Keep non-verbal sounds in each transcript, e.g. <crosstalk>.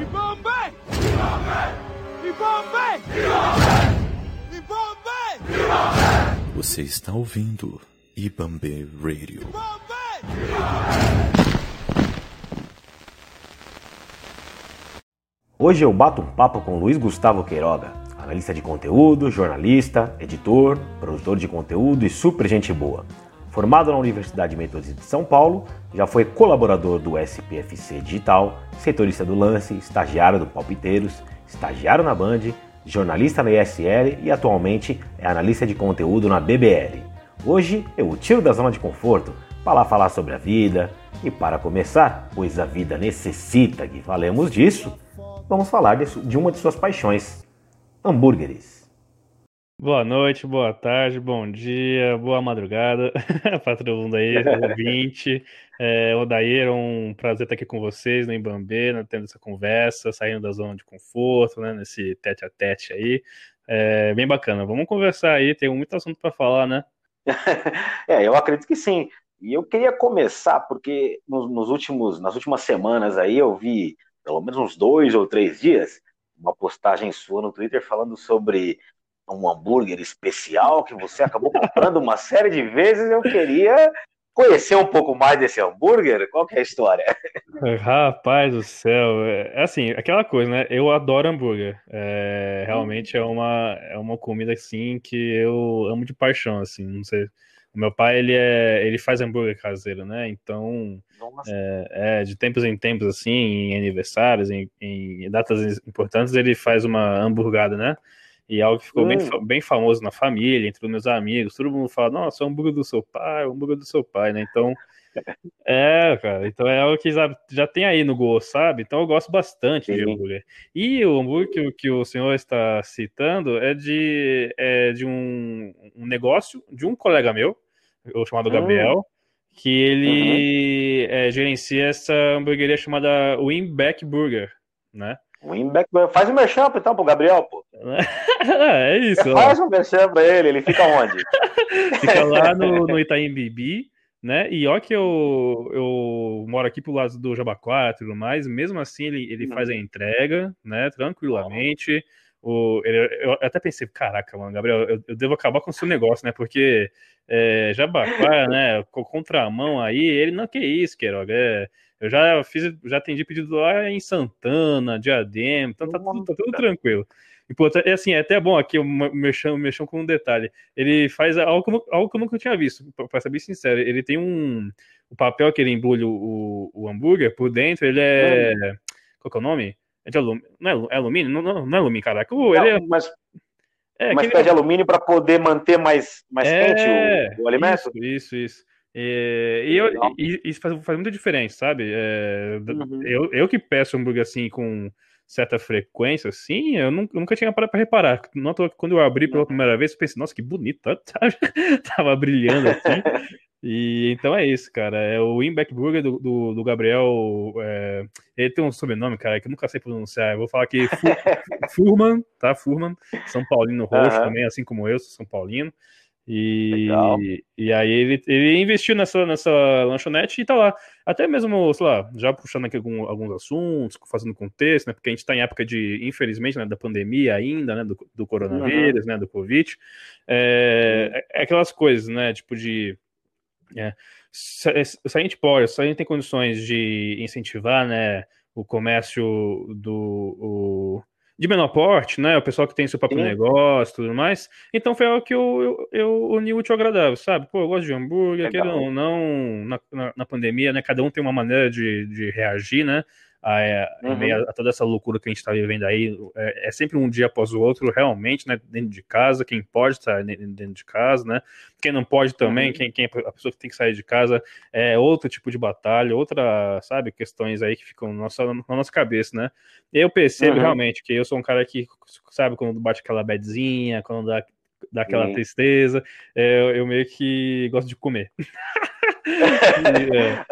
Ibambe! Ibambe! Ibambe! Você está ouvindo Ibambe Radio. Hoje eu bato um papo com Luiz Gustavo Queiroga, analista de conteúdo, jornalista, editor, produtor de conteúdo e super gente boa. Formado na Universidade Metodista de São Paulo, já foi colaborador do SPFC Digital, setorista do Lance, estagiário do Palpiteiros, estagiário na Band, jornalista na ISL e atualmente é analista de conteúdo na BBL. Hoje eu o tiro da zona de conforto para lá falar sobre a vida e para começar, pois a vida necessita que falemos disso, vamos falar de uma de suas paixões, hambúrgueres. Boa noite, boa tarde, bom dia, boa madrugada <laughs> para todo mundo aí, <laughs> ouvinte. É, Odair, é um prazer estar aqui com vocês no Embambê, né, tendo essa conversa, saindo da zona de conforto, né, nesse tete a tete aí. É, bem bacana. Vamos conversar aí, tem muito assunto para falar, né? <laughs> é, eu acredito que sim. E eu queria começar porque nos, nos últimos, nas últimas semanas aí eu vi pelo menos uns dois ou três dias uma postagem sua no Twitter falando sobre um hambúrguer especial que você acabou comprando uma série de vezes. Eu queria conhecer um pouco mais desse hambúrguer. Qual que é a história? <laughs> Rapaz do céu, é assim, aquela coisa, né? Eu adoro hambúrguer. É, realmente é uma, é uma comida assim que eu amo de paixão, assim. Não sei. O meu pai ele é, ele faz hambúrguer caseiro, né? Então é, é, de tempos em tempos assim, em aniversários, em, em datas importantes, ele faz uma hamburgada, né? E é algo que ficou hum. bem, bem famoso na família, entre os meus amigos. Todo mundo fala, nossa, é o hambúrguer do seu pai, é o hambúrguer do seu pai, né? Então, <laughs> é, cara, então é algo que já, já tem aí no gosto, sabe? Então eu gosto bastante Sim. de hambúrguer. E o hambúrguer que, que, o senhor está citando é de, é de um, um negócio de um colega meu, chamado Gabriel, hum. que ele uhum. é, gerencia essa hamburgueria chamada Winback Burger, né? Winback faz um merchan então pro Gabriel, pô. É isso. Faz um merchan pra ele, ele fica onde? <laughs> fica lá no, no Itaim Bibi, né? E ó que eu, eu moro aqui pro lado do Jabaquara e tudo mais, mesmo assim ele, ele hum. faz a entrega, né? Tranquilamente. O, ele, eu até pensei, caraca, mano, Gabriel, eu, eu devo acabar com o seu negócio, né? Porque é, Jabaquara, <laughs> né? Com contramão aí, ele não que isso, Queiroga. É, eu já fiz, já atendi pedido lá em Santana, Diadema, então tá tudo, tá tudo tranquilo. E, pô, é assim, é até bom aqui, mexão com um detalhe. Ele faz algo eu, algo que eu nunca tinha visto, pra ser bem sincero. Ele tem um. O papel que ele embrulha o, o hambúrguer por dentro, ele é. Qual que é o nome? É de alumínio. Não é, é alumínio? Não, não, não é alumínio, caraca. Não, ele é... Mas é, uma espécie de alumínio para poder manter mais, mais é, quente o, o alimento? Isso, isso, isso. E, e, eu, e isso faz, faz muita diferença, sabe? É, uhum. eu, eu que peço hambúrguer assim com certa frequência, assim, eu nunca, tinha parado para reparar. Não, quando eu abri pela primeira vez, eu pensei, nossa, que bonito, tá, tá, <laughs> tava brilhando assim. E então é isso, cara. É o Winback Burger do, do, do Gabriel. É, ele tem um sobrenome, cara, que eu nunca sei pronunciar. Eu vou falar aqui <laughs> Furman, tá? Furman, São Paulino roxo uhum. também, assim como eu, sou São Paulino. E, e aí ele, ele investiu nessa, nessa lanchonete e tá lá. Até mesmo, sei lá, já puxando aqui algum, alguns assuntos, fazendo contexto, né? Porque a gente tá em época de, infelizmente, né, da pandemia ainda, né? Do, do coronavírus, uhum. né? Do Covid. É, é, aquelas coisas, né? Tipo de. É, se, se, a gente pode, se a gente tem condições de incentivar, né? O comércio do. O, de menor porte, né? O pessoal que tem seu próprio Sim. negócio tudo mais. Então foi algo que eu, eu, eu uni útil agradável, sabe? Pô, eu gosto de hambúrguer, aquele não, não na, na, na, pandemia, né? Cada um tem uma maneira de, de reagir, né? A, é, uhum. meio a, toda essa loucura que a gente está vivendo aí, é, é, sempre um dia após o outro, realmente, né, dentro de casa, quem pode estar dentro de casa, né, quem não pode também, uhum. quem, quem, a pessoa que tem que sair de casa, é outro tipo de batalha, outra, sabe, questões aí que ficam na nossa, na nossa cabeça, né, eu percebo uhum. realmente que eu sou um cara que, sabe, quando bate aquela bedzinha, quando dá, dá aquela tristeza, é, eu meio que gosto de comer. <laughs> <laughs> é.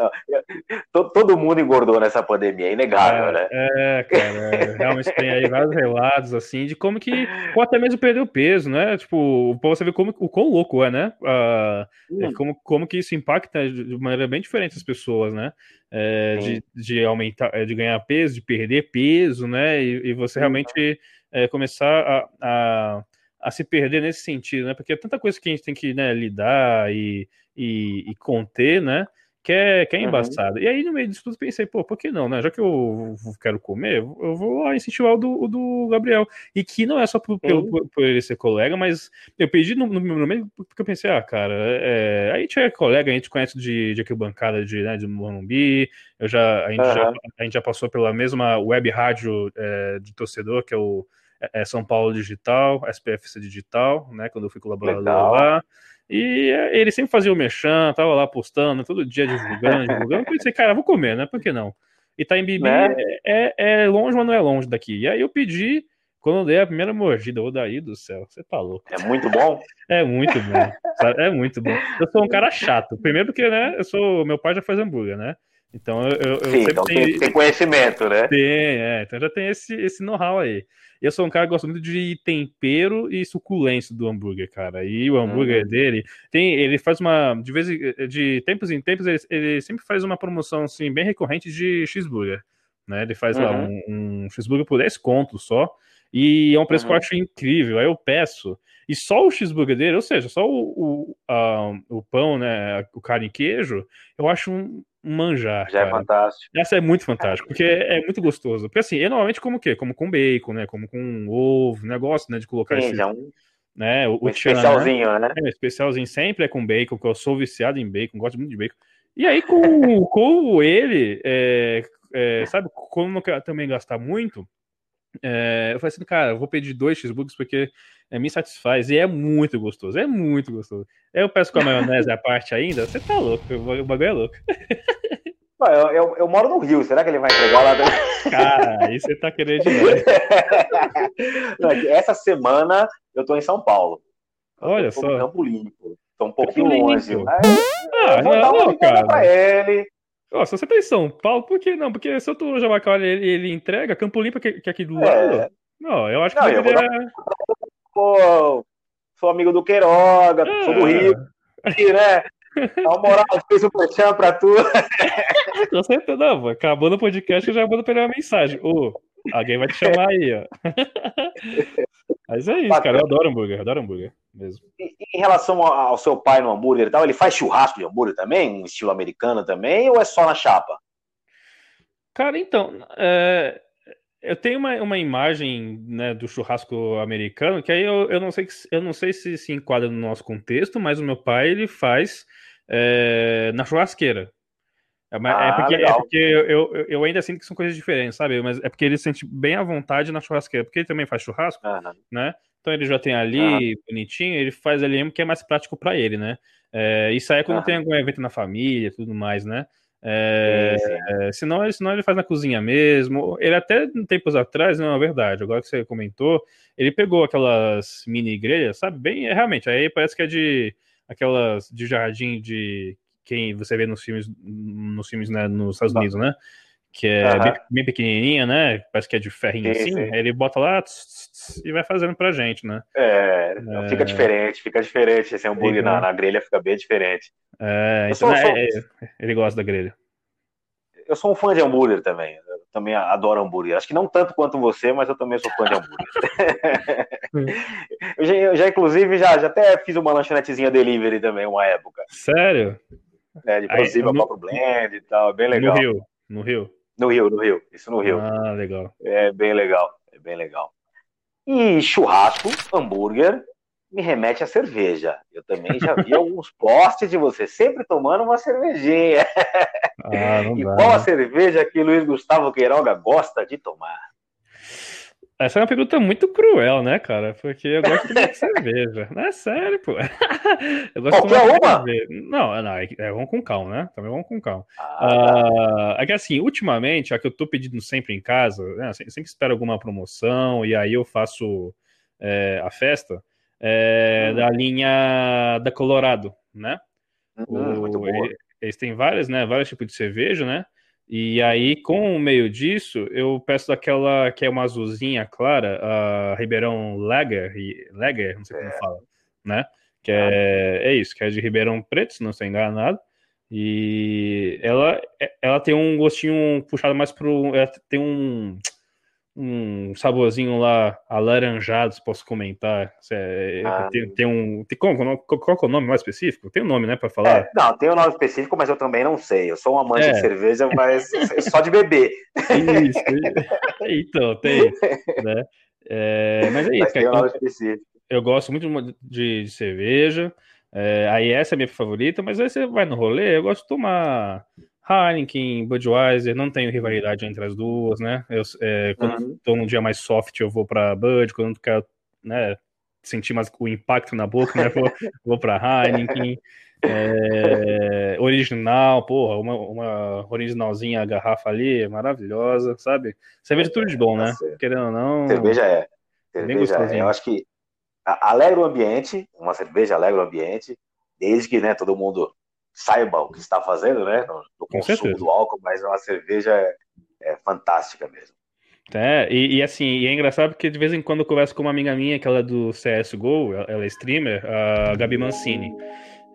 Todo mundo engordou nessa pandemia, é inegável, é, né? É, cara, realmente tem aí vários relatos, assim, de como que, ou até mesmo perdeu peso, né? Tipo, pra você ver como, o quão louco é, né? Uh, hum. como, como que isso impacta de maneira bem diferente as pessoas, né? É, de, de aumentar, de ganhar peso, de perder peso, né? E, e você realmente é, começar a, a, a, se perder nesse sentido, né? Porque é tanta coisa que a gente tem que né, lidar e, e, e conter, né? que é, que é embaçado. Uhum. E aí, no meio disso tudo, pensei, pô, por que não, né? Já que eu quero comer, eu vou lá incentivar o do, o do Gabriel. E que não é só por, pelo, por, por, ele ser colega, mas eu pedi no, no meu momento porque eu pensei, ah, cara, é, a gente é colega, a gente conhece de, de bancada de, né, de Morumbi, eu já, a, gente uhum. já, a gente já passou pela mesma web rádio é, de torcedor, que é o é, é São Paulo Digital, SPFC Digital, né? Quando eu fui colaborador Legal. lá. E é, ele sempre fazia o mechan, tava lá postando, todo dia divulgando, <laughs> divulgando. Eu pensei, cara, vou comer, né? Por que não? Itaim né? é, é longe, mas não é longe daqui. E aí eu pedi, quando eu dei a primeira mordida, ô daí do céu, você tá louco. É muito bom? É muito bom. É muito bom. Eu sou um cara chato. Primeiro porque, né, eu sou. Meu pai já faz hambúrguer, né? Então eu, eu, Sim, então tem, tem, conhecimento, né? Tem, é. Então já tem esse, esse know-how aí. Eu sou um cara que gosta muito de tempero e suculência do hambúrguer, cara. E o hambúrguer uhum. dele tem, ele faz uma de vez de tempos em tempos ele, ele, sempre faz uma promoção assim bem recorrente de cheeseburger, né? Ele faz uhum. lá um, um cheeseburger por 10 contos só. E é um preço uhum. que eu acho incrível. Aí eu peço. E só o cheeseburger dele, ou seja, só o, o, a, o pão, né? O carne e queijo, eu acho um, manjar. Já é cara. é fantástico. Essa é muito fantástico, porque é, é, muito gostoso. Porque assim, eu normalmente como o quê? Como com bacon, né? Como com ovo, negócio, né? De colocar Sim, esse. É um... Né, o, um especialzinho, né? É, especialzinho sempre é com bacon, que eu sou viciado em bacon, gosto muito de bacon. E aí, com, <laughs> com ele, é, é, sabe, como não quero também gastar muito, é, eu falei assim, cara, eu vou pedir dois cheeseburgers porque é, me satisfaz e é muito gostoso, é muito gostoso. Eu peço com a maionese à parte ainda, você tá louco, o bagulho é louco. <laughs> Eu, eu, eu, moro no Rio, será que ele vai entregar lá? Cara, aí você tá querendo demais. <laughs> É essa semana eu tô em São Paulo. Olha só. No Campo Limpo. Tô um pouquinho longe. Mas ah, vou não, dar uma cara. pra ele. Nossa, você tá em São Paulo, por que não? Porque se eu tô no Jabacal ele, ele entrega, Campo Limpo que, que é aqui do lado. É. Não, eu acho que não. Dar... Pô, sou amigo do Queiroga, ah. sou do Rio, aqui, né? Dá uma moral, fez um puxão pra tu. <laughs> Com certeza, não, acabou no podcast, eu já mando pra ele uma mensagem. Ô, alguém vai te chamar aí, ó. <laughs> Mas é isso, cara, eu adoro hambúrguer, adoro hambúrguer mesmo. E, em relação ao seu pai no hambúrguer e tal, ele faz churrasco de hambúrguer também, um estilo americano também, ou é só na chapa? Cara, então, é, eu tenho uma, uma imagem né, do churrasco americano que aí eu, eu não sei eu não sei se se enquadra no nosso contexto, mas o meu pai ele faz é, na churrasqueira. É, ah, é porque, é porque eu, eu, eu, ainda sinto que são coisas diferentes, sabe? Mas é porque ele se sente bem à vontade na churrasqueira, porque ele também faz churrasco, uhum. né? Então ele já tem ali uhum. bonitinho, ele faz ali mesmo que é mais prático para ele, né? É, isso aí é quando uhum. tem algum evento na família tudo mais, né? É, é, senão, senão ele faz na cozinha mesmo. Ele até tempos atrás, não é verdade, agora que você comentou, ele pegou aquelas mini grelhas, sabe? Bem, é, realmente, aí parece que é de aquelas de jardim de quem você vê nos filmes, nos filmes né, nos Estados Unidos, né? Que é uhum. bem, bem, pequenininha, né? Parece que é de ferrinho sim, assim. Sim. Ele bota lá tss, tss, e vai fazendo pra gente, né? É, é... fica diferente, fica diferente. Esse hambúrguer na, na grelha fica bem diferente. É, então, sou, é, sou... ele gosta da grelha. Eu sou um fã de hambúrguer também. Eu também adoro hambúrguer. Acho que não tanto quanto você, mas eu também sou fã de hambúrguer. <laughs> <laughs> eu, já, eu, já, inclusive, já, já até fiz uma lanchonetezinha delivery também, uma época. Sério? É, de Prosiva, no... Papo Blend e tal, bem legal. No Rio, no Rio. No Rio, no Rio, isso no Rio. Ah, legal. É bem legal, é bem legal. E churrasco, hambúrguer, me remete à cerveja. Eu também já vi <laughs> alguns posts de você sempre tomando uma cervejinha. Ah, e dá, qual a né? cerveja que Luiz Gustavo Queiroga gosta de tomar? Essa é uma pergunta muito cruel, né, cara? Porque eu gosto de cerveja. <laughs> Não é sério, pô. <laughs> Eu gosto Qualquer de uma? Cerveja. Não, não, é, é vamos com calma, né? Também vamos com calma. Ah, uh, é que assim, ultimamente, a que eu tô pedindo sempre em casa, né, sempre espero alguma promoção e aí eu faço é, a festa é, hum. da linha da Colorado, né? Hum, o, eles têm várias, né? Vários tipos de cerveja, né? E aí, com o meio disso, eu peço daquela que é uma azulzinha clara, a Ribeirão Lager, Lager, não sei como é. fala, né? Que é, é isso, que é de Ribeirão Preto, se não estou enganado. E ela, ela tem um gostinho puxado mais pro. Ela tem um um saborzinho lá alaranjado, se posso comentar. É, ah. tem, tem, um. Tem, qual, qual, é o nome mais específico? Tem um nome, né, para falar? É, não, tem um nome específico, mas eu também não sei. Eu sou um amante é. de cerveja, mas <laughs> só de beber. Isso. <laughs> então, tem. Né? É, mas é isso, mas cara, um eu, eu, gosto muito de, de cerveja. É, aí essa é a minha favorita, mas aí você vai no rolê, eu gosto de tomar Heineken, Budweiser, não tenho rivalidade entre as duas, né? Eu, é, quando uhum. tô num dia mais soft, eu vou para Bud, quando quero né, sentir mais o impacto na boca, né? <laughs> Vou, vou para Heineken. É, original, porra, uma, uma originalzinha garrafa ali, maravilhosa, sabe? Cerveja é tudo de bom, né? Querendo ou não. Cerveja é. Cerveja é. Eu acho que alegra o ambiente, uma cerveja alegra o ambiente, desde que né, todo mundo saiba o que está fazendo, né? No, no consumo do álcool, mas uma cerveja é, é fantástica mesmo. É, e, e, assim, e é engraçado porque de vez em quando eu converso com uma amiga minha, que ela é do CSGO, ela é streamer, a Gabi Mancini.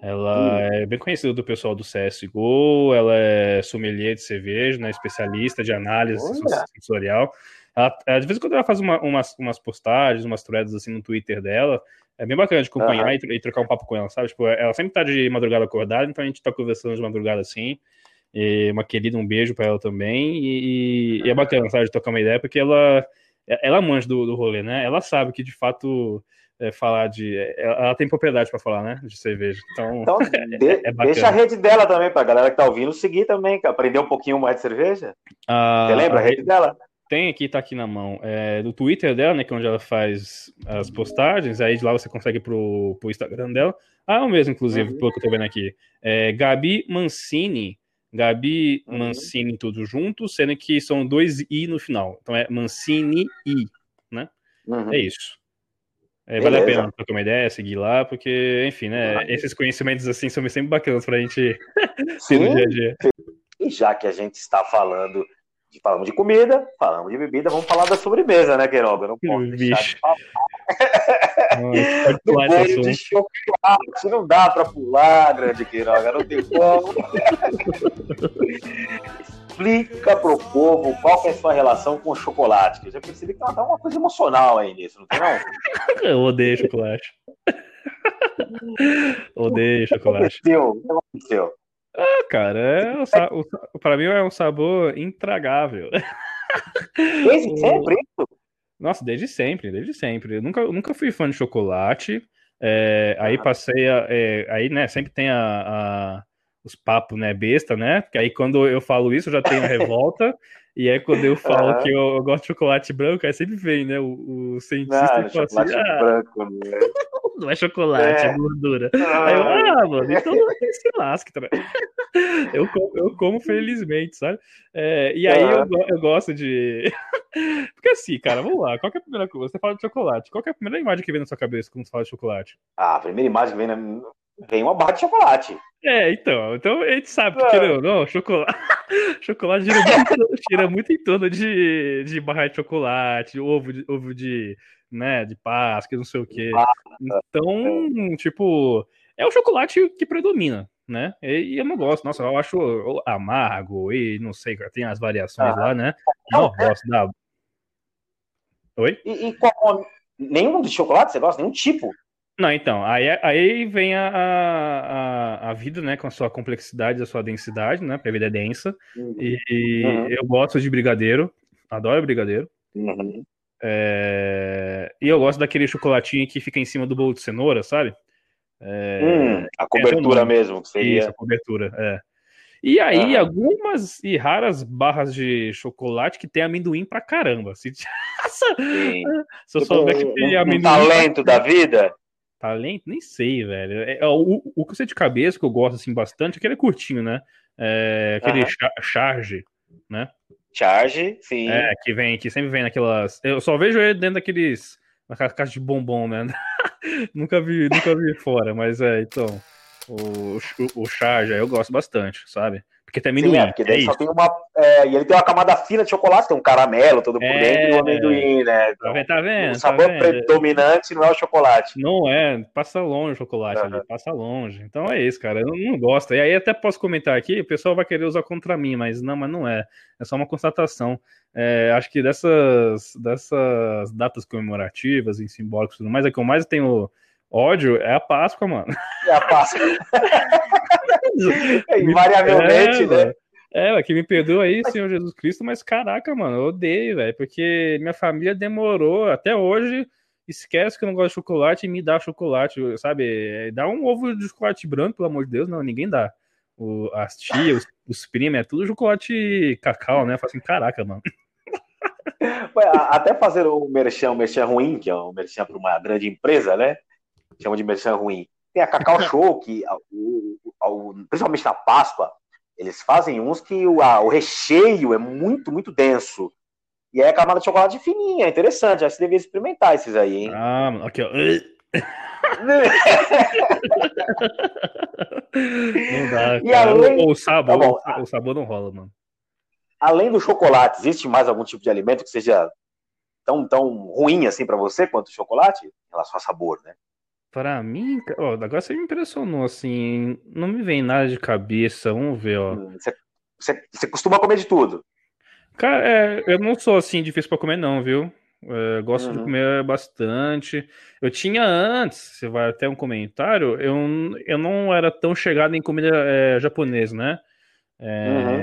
Ela hum. é bem conhecida do pessoal do CSGO, ela é sommelier de cerveja, né, especialista de análise Olha. sensorial. Ela, de vez em quando ela faz uma, umas, umas postagens, umas threads assim no Twitter dela, é bem bacana de acompanhar uhum. e, trocar um papo com ela, sabe? Tipo, ela sempre tá de madrugada acordada, então a gente tá conversando de madrugada assim. E uma querida, um beijo para ela também. E, e, é bacana, sabe, de trocar uma ideia, porque ela, ela manja do, do rolê, né? Ela sabe que de fato. É, falar de. Ela tem propriedade para falar, né? De cerveja. Então, então <laughs> de, é, é deixa a rede dela também, pra galera que tá ouvindo seguir também, aprender um pouquinho mais de cerveja. Ah, Você lembra a rede dela? Tem aqui, tá aqui na mão, é, do Twitter dela, né, que é onde ela faz as postagens, aí de lá você consegue pro, pro Instagram dela. Ah, é o mesmo, inclusive, uhum. pelo que eu tô vendo aqui. É, Gabi Mancini, Gabi uhum. Mancini tudo junto, sendo que são dois I no final. Então é Mancini I, né? Uhum. É isso. É, vale a pena trocar uma ideia, seguir lá, porque, enfim, né, esses conhecimentos assim são sempre bacanas pra gente <laughs> ter no dia a dia. E já que a gente está falando falamos de comida, falamos de bebida, vamos falar da sobremesa, né, Queiroga? Não posso deixar de falar. Do bolo <laughs> de chocolate, não dá para pular, grande Queiroga, não tem como. Explica pro povo qual é a sua relação com o chocolate, que eu já percebi que ela tá uma coisa emocional aí nisso, não tem não? <laughs> Eu odeio chocolate. <laughs> odeio chocolate. O que aconteceu? O que aconteceu? Ah, cara, é o, o, pra mim é um sabor intragável. Desde <laughs> sempre isso? Nossa, desde sempre, desde sempre. Eu nunca, nunca fui fã de chocolate. É, aí passei a. É, aí, né, sempre tem a, a, os papos, né, besta, né? Porque aí quando eu falo isso, eu já tenho a revolta. <laughs> E aí, quando eu falo uhum. que eu, eu, gosto de chocolate branco, aí sempre vem, né? O, o cientista não, fala assim: ah, branco, né? <laughs> não é chocolate, é, é gordura. Ah, aí eu, ah, mano, então se lasque também. <laughs> eu, como, eu como felizmente, sabe? É, e aí eu, eu gosto de. Porque assim, cara, vamos lá. Qual é a primeira coisa? Você fala de chocolate. Qual é a primeira imagem que vem na sua cabeça quando você fala de chocolate? Ah, a primeira imagem que vem na. Vem uma barra de chocolate. É, então. Então a gente sabe que, é. não, não, chocolate. <laughs> chocolate gira muito, gira muito em torno de, de barra de chocolate, ovo de, ovo de, né, de Páscoa, não sei o quê. Então, tipo, é o chocolate que predomina, né? E, eu não gosto, nossa, eu acho amargo e não sei, tem as variações ah. lá, né? Não gosto da. Oi? E, e qual, nenhum de chocolate você gosta? Nenhum tipo? Não, então, aí, aí vem a, a, a vida, né, com a sua complexidade, a sua densidade, né, porque a vida é densa, uhum. e uhum. eu gosto de brigadeiro, adoro brigadeiro, uhum. é, e eu gosto daquele chocolatinho que fica em cima do bolo de cenoura, sabe? É, hum, a cobertura mesmo, que seria. Isso, a cobertura, é. E aí, uhum. algumas e raras barras de chocolate que tem amendoim pra caramba. <laughs> Se, se eu souber que tem amendoim. Um talento da vida? Talento? Nem sei, velho. É, é, o, o que eu sei de cabeça, que eu gosto assim bastante, aquele é curtinho, né? É, aquele charge, né? Charge, sim. É, que vem, que sempre vem naquelas. Eu só vejo ele dentro daqueles. Naquelas caixas de bombom, né? <laughs> nunca vi, nunca vi fora, mas é, então. O, o, o charge, eu gosto bastante, sabe? Porque amendoim. Sim, é, porque daí é só tem uma. É, e ele tem uma camada fina de chocolate, tem um caramelo todo por é, dentro e o amendoim, né? Então, tá vendo? O sabor tá predominante não é o chocolate. Não é, passa longe o chocolate uhum. ali, passa longe. Então é isso, cara. Eu não, gosto. E aí até posso comentar aqui, o pessoal vai querer usar contra mim, mas não, mas não é. É só uma constatação. É, acho que dessas, dessas datas comemorativas, em simbólicos e tudo mais, é que eu mais tenho ódio é a Páscoa, mano. É a Páscoa. <laughs> <laughs> Invariavelmente, é, né? É, que me perdoa aí, <laughs> Senhor Jesus Cristo, mas caraca, mano, eu odeio, velho, porque minha família demorou até hoje, esquece que eu não gosto de chocolate e me dá chocolate, sabe? Dá um ovo de chocolate branco, pelo amor de Deus, não, ninguém dá. O, as tias, os, <laughs> os primos, é tudo chocolate cacau, né? Eu falo assim, caraca, mano. <laughs> Até fazer o merchan, o merchan ruim, que é um merchan para uma grande empresa, né? Chama de merchan ruim. Tem a Cacau Show, que o, o, principalmente na Páscoa, eles fazem uns que o, a, o recheio é muito, muito denso. E aí a camada de chocolate fininha, é interessante. Acho que você devia experimentar esses aí, hein? Ah, aqui, ó. <laughs> não dá, <laughs> e além... o, sabor, tá o sabor não rola, mano. Além do chocolate, existe mais algum tipo de alimento que seja tão, tão ruim assim para você quanto o chocolate? Em relação a sabor, né? Para mim, ó, agora você me impressionou, assim, não me vem nada de cabeça, vamos ver, ó. Hum, você, você, você costuma comer de tudo? Cara, é, eu não sou, assim, difícil para comer não, viu? É, gosto uhum. de comer bastante. Eu tinha antes, você vai até um comentário, eu, eu não era tão chegado em comida é, japonesa, né? É, uhum.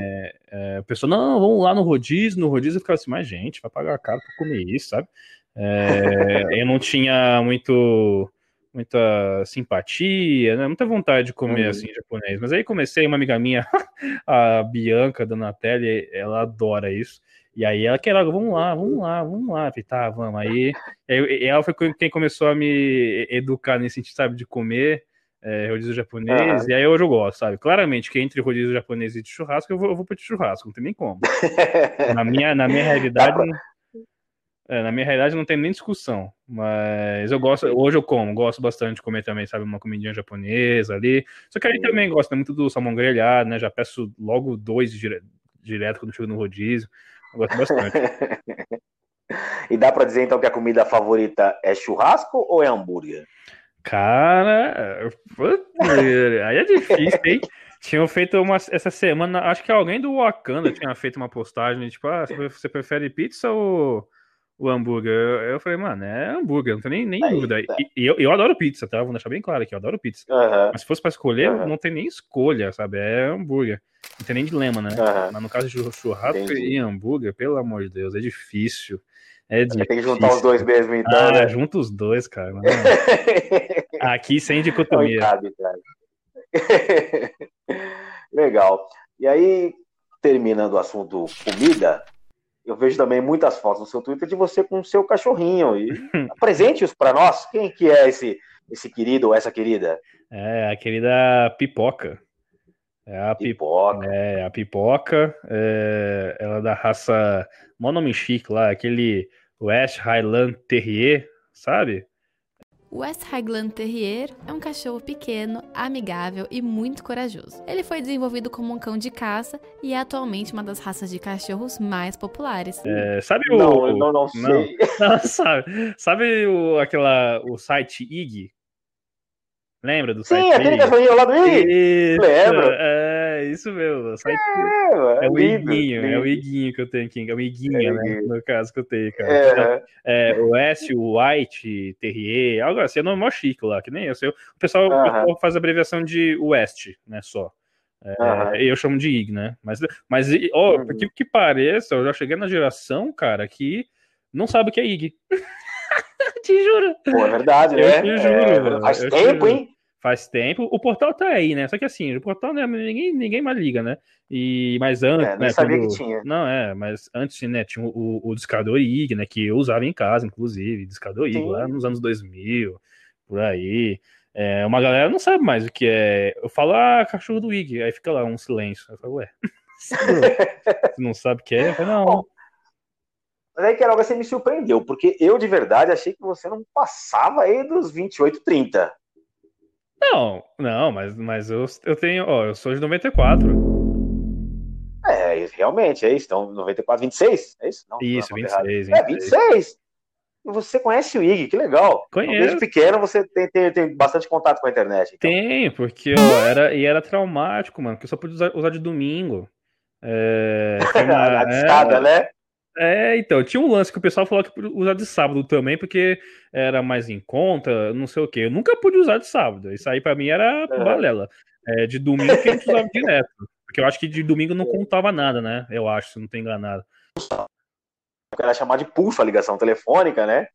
é, a pessoa, não, vamos lá no rodízio, no rodízio eu ficava assim, mas gente, vai pagar caro pra comer isso, sabe? É, <laughs> eu não tinha muito muita simpatia, né? Muita vontade de comer uhum. assim japonês. Mas aí comecei, uma amiga minha, <laughs> a Bianca da Natália, ela adora isso. E aí ela quer logo, vamos lá, vamos lá, vamos lá. falei, tá, vamos. Aí, aí ela foi quem começou a me educar nesse sentido, sabe, de comer é, rodízio japonês. E aí hoje eu gosto, sabe? Claramente que entre rodízio japonês e de churrasco, eu vou, eu vou pro churrasco, não tem nem como. <laughs> na, minha, na minha realidade. É, na minha realidade não tem nem discussão, mas eu gosto, hoje eu como, gosto bastante de comer também, sabe, uma comidinha japonesa ali. Só que aí também gosto muito do salmão grelhado, né? Já peço logo dois dire... direto quando chego no rodízio. Eu gosto bastante. <laughs> e dá para dizer então que a comida favorita é churrasco ou é hambúrguer? Cara, aí é difícil, hein? Tinham feito uma essa semana, acho que alguém do Wakanda tinha feito uma postagem, tipo, ah, você prefere pizza ou o hambúrguer. Eu, eu, falei, mano, é hambúrguer, não tem nem, nem dúvida. E, e eu, eu adoro pizza, tá? Vou deixar bem claro aqui, eu adoro pizza. Uhum. Mas se fosse pra escolher, uhum. não tem nem escolha, sabe? É hambúrguer. Não tem nem dilema, né? Uhum. Mas no caso de churrasco Entendi. e hambúrguer, pelo amor de Deus, é difícil. É difícil. Tem que juntar os dois mesmo, então. Ah, né? junta os dois, cara. <laughs> Aqui sem dicotomia. Cabe, <laughs> Legal. E aí, terminando o assunto comida, eu vejo também muitas fotos no seu Twitter de você com o seu cachorrinho. E <laughs> apresente-os para nós. Quem que é esse, esse querido ou essa querida? É a querida Pipoca. É a pipoca. É, a pipoca. É, ela é da raça Monomichique lá, aquele West Highland Terrier, sabe? O West Highland Terrier é um cachorro pequeno, amigável e muito corajoso. Ele foi desenvolvido como um cão de caça e é atualmente uma das raças de cachorros mais populares. É, sabe o. Não, não, não sei. Não, <laughs> não sabe. Sabe o, aquela, o site IG? Lembra do site? Sim, aquele cachorrinho lá do IG? Lembro. É, isso mesmo. Site, é, é, o lindo, iguinho, lindo. é o iguinho que eu tenho aqui. É o iguinho, é, né? No caso que eu tenho, cara. É. é o S, o White, Terrier, algo assim, é normal chique lá, que nem eu sei. O pessoal, uh -huh. o pessoal faz a abreviação de West, né, só. É, uh -huh. Eu chamo de IG, né? Mas, mas ó, uh -huh. que, que pareça, eu já cheguei na geração, cara, que não sabe o que é IG. <laughs> te juro. Pô, é verdade, eu né? Te juro, é, faz tempo, hein? Faz tempo. O portal tá aí, né? Só que assim, o portal né, ninguém, ninguém mais liga, né? E, mas antes. É, né, sabia quando... que tinha. Não, é, mas antes, né, tinha o, o discador IG, né? Que eu usava em casa, inclusive. Discador IG, lá nos anos 2000, por aí. É, uma galera não sabe mais o que é. Eu falo, ah, cachorro do IG. Aí fica lá um silêncio. Eu falo, ué. <laughs> Você não sabe o que é? Eu falo, não. Bom, mas aí, Queiroga, você me surpreendeu, porque eu de verdade achei que você não passava aí dos 28, 30. Não, não, mas, mas eu, eu tenho, ó, eu sou de 94. É, realmente, é isso. Então, 94, 26? É isso? Não, isso, não, 26, 26. É, 26? Você conhece o IG, que legal. Conheço. Então, desde pequeno você tem, tem, tem, bastante contato com a internet. Então. Tem, porque ó, era, e era traumático, mano, porque eu só podia usar, usar de domingo. É, <laughs> uma, a discada, é, né? É, então, tinha um lance que o pessoal falou que usar de sábado também, porque era mais em conta, não sei o quê. Eu nunca pude usar de sábado. Isso aí pra mim era é. balela. É, de domingo que a gente usava direto. Porque eu acho que de domingo não contava nada, né? Eu acho, se não tô enganado. Era chamar de pulso a ligação telefônica, né?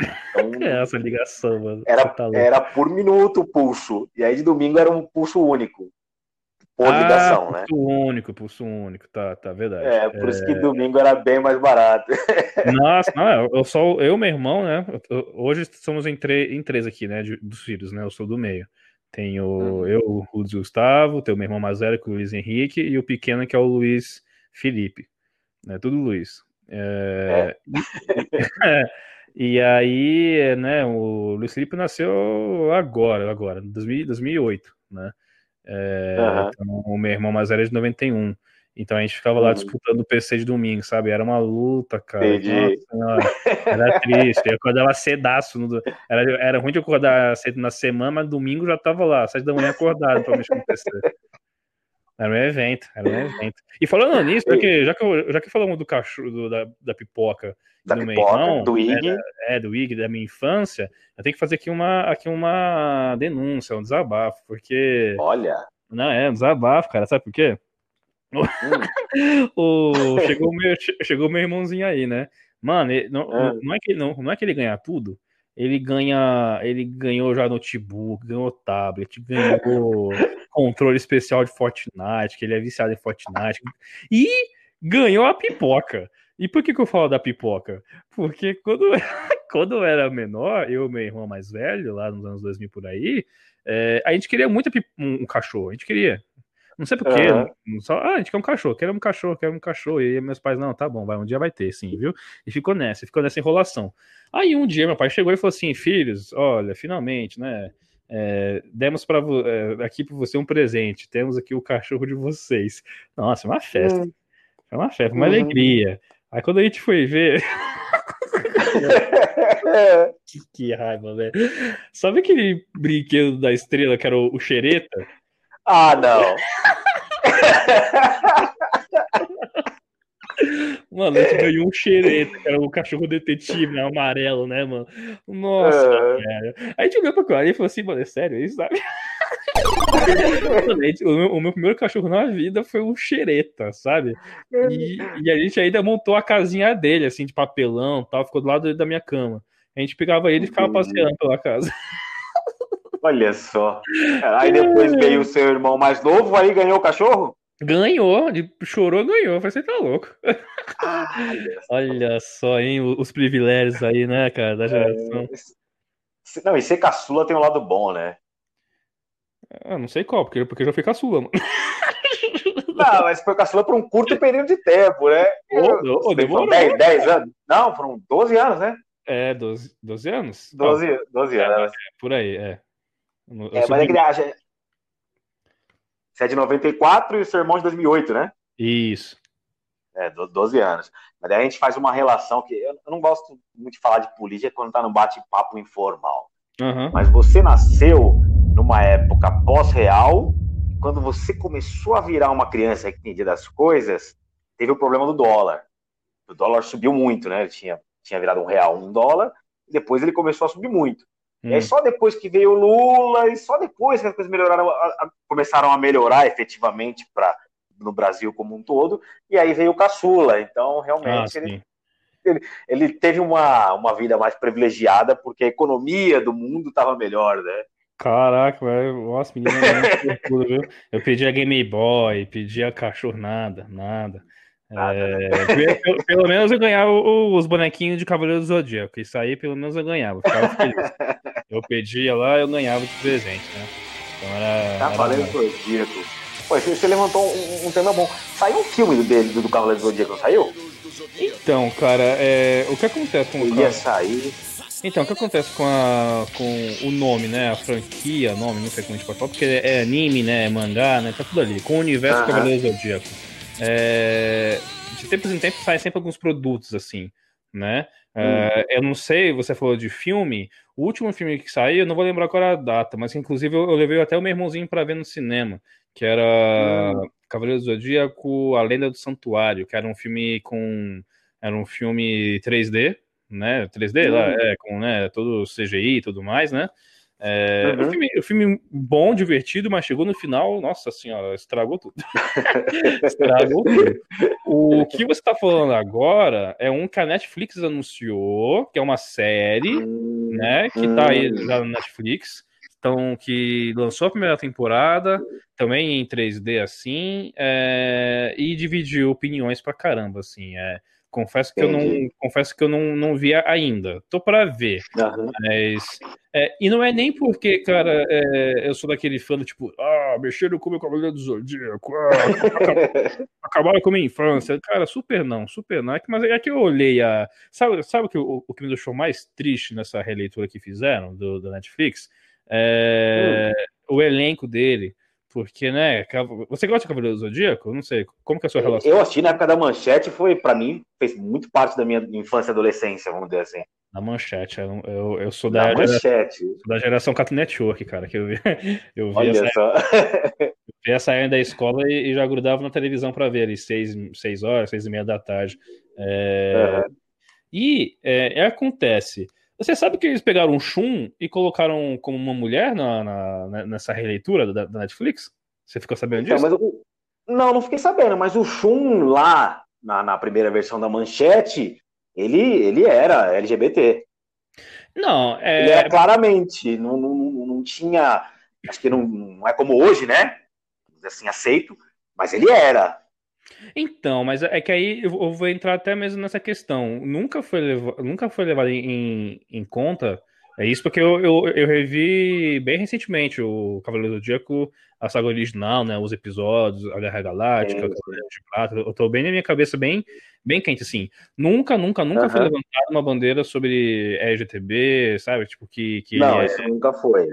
Então, <laughs> é essa ligação, mano? Era, tá era por minuto o pulso. E aí de domingo era um pulso único. Por ah, ligação, né? Pulso único, pulso único, tá, tá verdade. É, por é... isso que domingo era bem mais barato. <laughs> Nossa, não, eu sou eu, meu irmão, né? Hoje somos em, em três aqui, né? dos filhos, né? Eu sou do meio. Tenho uhum. eu, o Luiz Gustavo, tenho meu irmão mais velho, que é o Luiz Henrique, e o pequeno, que é o Luiz Felipe. Né? Tudo Luiz. É... É. e <laughs> aí, né, o Luiz Felipe nasceu agora, agora, 2008, né? É, uhum. então, o meu irmão mais velho é de 91. Então a gente ficava lá uhum. disputando o PC de domingo, sabe? Era uma luta, cara. Nossa, era triste. Eu acordava cedaço. No... Era, era ruim de acordar cedo na semana, mas domingo já tava lá, sete da manhã acordado pra mexer no PC. Era um evento, era um evento. E falando <laughs> nisso, porque já que, eu, já que falamos do cachorro, do, da, da pipoca da do pipoca, meu irmão, do Ig. É, é, do Ig, da minha infância, eu tenho que fazer aqui uma, aqui uma denúncia, um desabafo, porque. Olha. Não, é um desabafo, cara, sabe por quê? Hum. <laughs> o, chegou, meu, chegou meu irmãozinho aí, né? Mano, ele, não, é. não, é que, não, não é que ele ganha tudo, ele ganha. Ele ganhou já notebook, ganhou tablet, ganhou <laughs> controle especial de Fortnite, que ele é viciado em Fortnite. E ganhou a pipoca. E por que, que eu falo da pipoca? Porque quando, <laughs> quando eu era menor, eu e meu irmão mais velho, lá nos anos 2000 por aí, é, a gente queria muito um, um, cachorro. A gente queria. Não sei porquê. Uhum. Só, ah, a gente quer um cachorro, quer um cachorro, quer um cachorro. E aí meus pais, não, tá bom, vai, um dia vai ter, sim, viu? E ficou nessa, ficou nessa enrolação. Aí um dia meu pai chegou e falou assim: filhos, olha, finalmente, né? É, demos para é, aqui para você um presente. Temos aqui o cachorro de vocês. Nossa, uma festa. Uhum. Foi uma festa, uma uhum. alegria. Aí quando a gente foi ver. <laughs> <laughs> que, que, raiva, velho. Sabe aquele brinquedo da estrela que era o, o xereta? Ah, não. Mano, a gente ganhou um xereta, que era o cachorro detetive né, amarelo, né, mano? Nossa, é. cara. Aí a gente olhou pra cara e falou assim, mano, é sério isso, sabe? <laughs> o, meu, o meu primeiro cachorro na vida foi um xereta, sabe? E, e, a gente ainda montou a casinha dele, assim, de papelão tal, ficou do lado da minha cama. A gente pegava ele e ficava passeando pela casa. Olha só. Aí depois veio o seu irmão mais novo, aí ganhou o cachorro? Ganhou, chorou, ganhou. Falei, você tá louco. Ah, Olha só, hein, os privilégios aí, né, cara, da é, geração. É, não, e ser caçula tem um lado bom, né? Eu não sei qual, porque, porque eu já fui caçula, mano. Não, mas foi caçula por um curto período de tempo, né? Oh, oh, demorou. 10, 10 anos? Não, foram 12 anos, né? É, 12, 12 anos? 12, 12 anos. É, por aí, é. Eu é, mas é que você é de 94 e o seu irmão de 2008, né? Isso. É, 12 anos. Mas daí a gente faz uma relação que eu não gosto muito de falar de política quando tá no bate-papo informal. Uhum. Mas você nasceu numa época pós-real, quando você começou a virar uma criança que entendia das coisas, teve o problema do dólar. O dólar subiu muito, né? Ele tinha, tinha virado um real, um dólar, e depois ele começou a subir muito. Hum. E aí só depois que veio o Lula, e só depois que as coisas melhoraram, a, a, começaram a melhorar efetivamente para no Brasil como um todo, e aí veio o caçula. Então, realmente, ah, ele, ele, ele, teve uma, uma vida mais privilegiada porque a economia do mundo estava melhor, né? Caraca, velho. Nossa, menina, tudo, <laughs> viu? Eu pedi a Game Boy, pedi a cachorro, nada, nada. É, pelo, pelo, menos eu ganhava os bonequinhos de Cavaleiro do Zodíaco. Isso aí, pelo menos eu ganhava. Ficava feliz. <laughs> Eu pedia lá, eu ganhava de presente, né? Então era. Cavaleiro do Zodíaco. Pô, você levantou um, um, tema bom. Saiu um filme dele, do, do Cavaleiro do Zodíaco, não saiu? Então, cara, é, o que acontece com o Ia sair. Então, o que acontece com, a, com o nome, né? A franquia, nome, não sei como a gente pode falar, porque é anime, né? É mangá, né? Tá tudo ali. Com o universo uhum. Cavaleiro Zodíaco. É, de tempos em tempos saem sempre alguns produtos, assim, né? Hum. Uh, eu não sei, você falou de filme. O último filme que saiu, eu não vou lembrar qual era a data, mas inclusive eu, eu levei até o meu irmãozinho para ver no cinema, que era hum. Cavaleiro do Zodíaco, A Lenda do Santuário, que era um filme com. Era um filme 3D, né? 3D, hum. lá, é, com né, todo CGI e tudo mais, né? É, uhum. o, filme, filme bom, divertido, mas chegou no final, nossa senhora, estragou tudo. <laughs> estragou tudo. O que você está falando agora é um que a Netflix anunciou, que é uma série, né? Que está aí hum. já na Netflix. Então, que lançou a primeira temporada, também em 3D assim, é, e dividiu opiniões pra caramba, assim. É, Confesso que Entendi. eu não confesso que eu não, não vi ainda. Tô para ver. Uhum. Mas é, e não é nem porque, cara, é, eu sou daquele fã do tipo, ah, mexeram com o meu cabelo do Zodíaco, ah, <laughs> acabaram com a minha infância. Cara, super não, super não. É mas é que eu olhei a. Sabe, sabe o, que, o, o que me deixou mais triste nessa releitura que fizeram do, do Netflix? É, hum. O elenco dele. Porque, né, você gosta de Cavaleiro do Zodíaco? não sei, como que é a sua relação? Eu assisti na época da Manchete, foi, para mim, fez muito parte da minha infância e adolescência, vamos dizer assim. Na Manchete, eu, eu, eu sou da, manchete. Geração, da geração Cartoon Network, cara, que eu vi, <laughs> eu vi, Olha essa, só. <laughs> eu vi essa da escola e, e, já grudava na televisão para ver ali, seis, seis horas, seis e meia da tarde. É, uhum. E é, é, acontece... Você sabe que eles pegaram um Shun e colocaram como uma mulher na, na nessa releitura da, da, Netflix? Você ficou sabendo então, disso? Então, não, não fiquei sabendo, mas o Shun lá, na, na primeira versão da manchete, ele, ele era LGBT. Não, é... Ele era claramente, não, não, não tinha. Acho que não, não é como hoje, né? Assim, aceito, mas ele era. Então, mas é que aí eu vou entrar até mesmo nessa questão. Nunca foi, levado, nunca foi levado em, em conta. É isso porque eu, eu, eu, revi bem recentemente o Cavaleiro do Zodíaco, a saga original, né? Os episódios, a Guerra Galáctica, é. o Cavaleiro de Prata. Eu tô bem na minha cabeça, bem, bem quente, assim. Nunca, nunca, nunca uhum. foi levantada uma bandeira sobre LGTB, sabe? Tipo, que. que Não, é, isso nunca foi.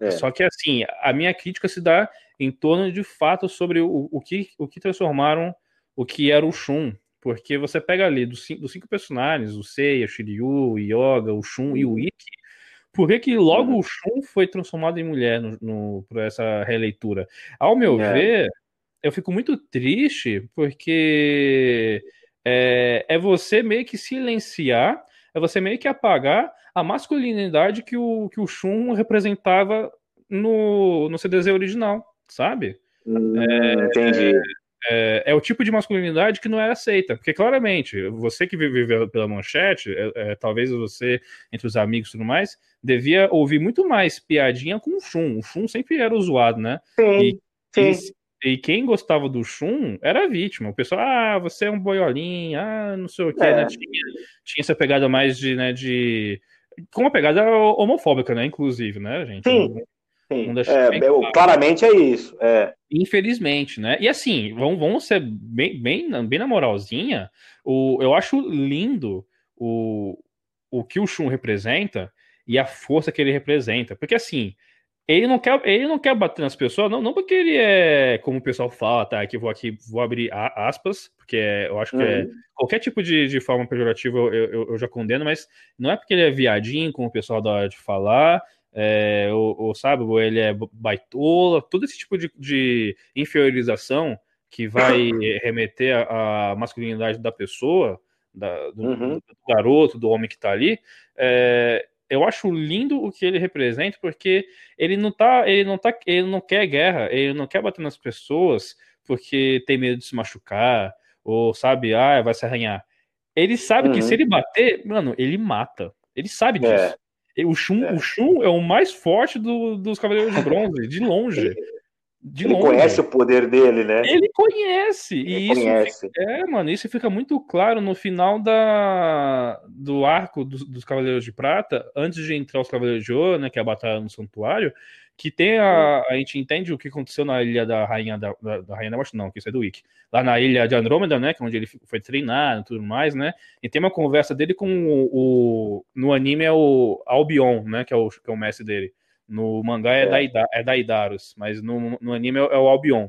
É, é. Só que, assim, a minha crítica se dá em torno de fato sobre o, o, que, o que transformaram o que era o Shun. Porque você pega ali dos cinco, dos cinco personagens, o Seiya, o Shiryu, o Yoga, o Shun e o Ikki, por que, que logo uhum. o Shun foi transformado em mulher no, no, por essa releitura? Ao meu é. ver, eu fico muito triste porque é, é, você meio que silenciar, é você meio que apagar a masculinidade que o, que o Shun representava no, no CDZ original sabe? Hum, é, entendi. É, é, o tipo de masculinidade que não era aceita, porque claramente, você que viveu pela manchete, é, é, talvez você, entre os amigos e tudo mais, devia ouvir muito mais piadinha com o Shun. O Shun sempre era zoado, né? Sim, e, sim. E, e, quem gostava do Shun era a vítima. O pessoal, ah, você é um boiolinha, ah, não sei o que, né? É. Tinha, tinha essa pegada mais de, né, de... Com uma pegada homofóbica, né, inclusive, né, gente? Sim. Sim, é, claro. claramente é isso. É. Infelizmente, né? E assim, vamos, vamos ser bem, bem, bem na moralzinha. O, eu acho lindo o, o que o Shun representa e a força que ele representa. Porque assim, ele não quer, ele não quer bater nas pessoas, não, não porque ele é, como o pessoal fala, tá? Que vou aqui, vou abrir aspas, porque é, eu acho que é, uhum. é, qualquer tipo de, de forma pejorativa eu, eu, eu, já condeno, mas não é porque ele é viadinho, como o pessoal dá hora de falar, é, ou, ou, sabe, ele é baitola, todo esse tipo de, de inferiorização que vai <coughs> remeter à masculinidade da pessoa, da, do, uhum. do, garoto, do homem que está ali, é, eu acho lindo o que ele representa, porque ele não tá, ele não tá, ele não quer guerra, ele não quer bater nas pessoas porque tem medo de se machucar, ou sabe, ah, vai se arranhar. Ele sabe uhum. que se ele bater, mano, ele mata. Ele sabe é. disso. É. O Shun é. o, Shun é o mais forte do, dos Cavaleiros de Bronze, de longe. de ele longe. conhece o poder dele, né? Ele conhece. Ele e isso conhece. Fica, é, mano, isso fica muito claro no final da, do arco dos, dos Cavaleiros de Prata, antes de entrar os Cavaleiros de Ouro, né? Que é a batalha no santuário. Que tem a. A gente entende o que aconteceu na ilha da Rainha da, da, da Rainha da Morte, não, que isso é do Wiki. Lá na ilha de Andrômeda, né? Que é onde ele foi treinado e tudo mais, né? E tem uma conversa dele com o. o no anime é o Albion, né? Que é o, que é o mestre dele. No mangá é, é. Da, é da Idaros, mas no, no anime é, é o Albion.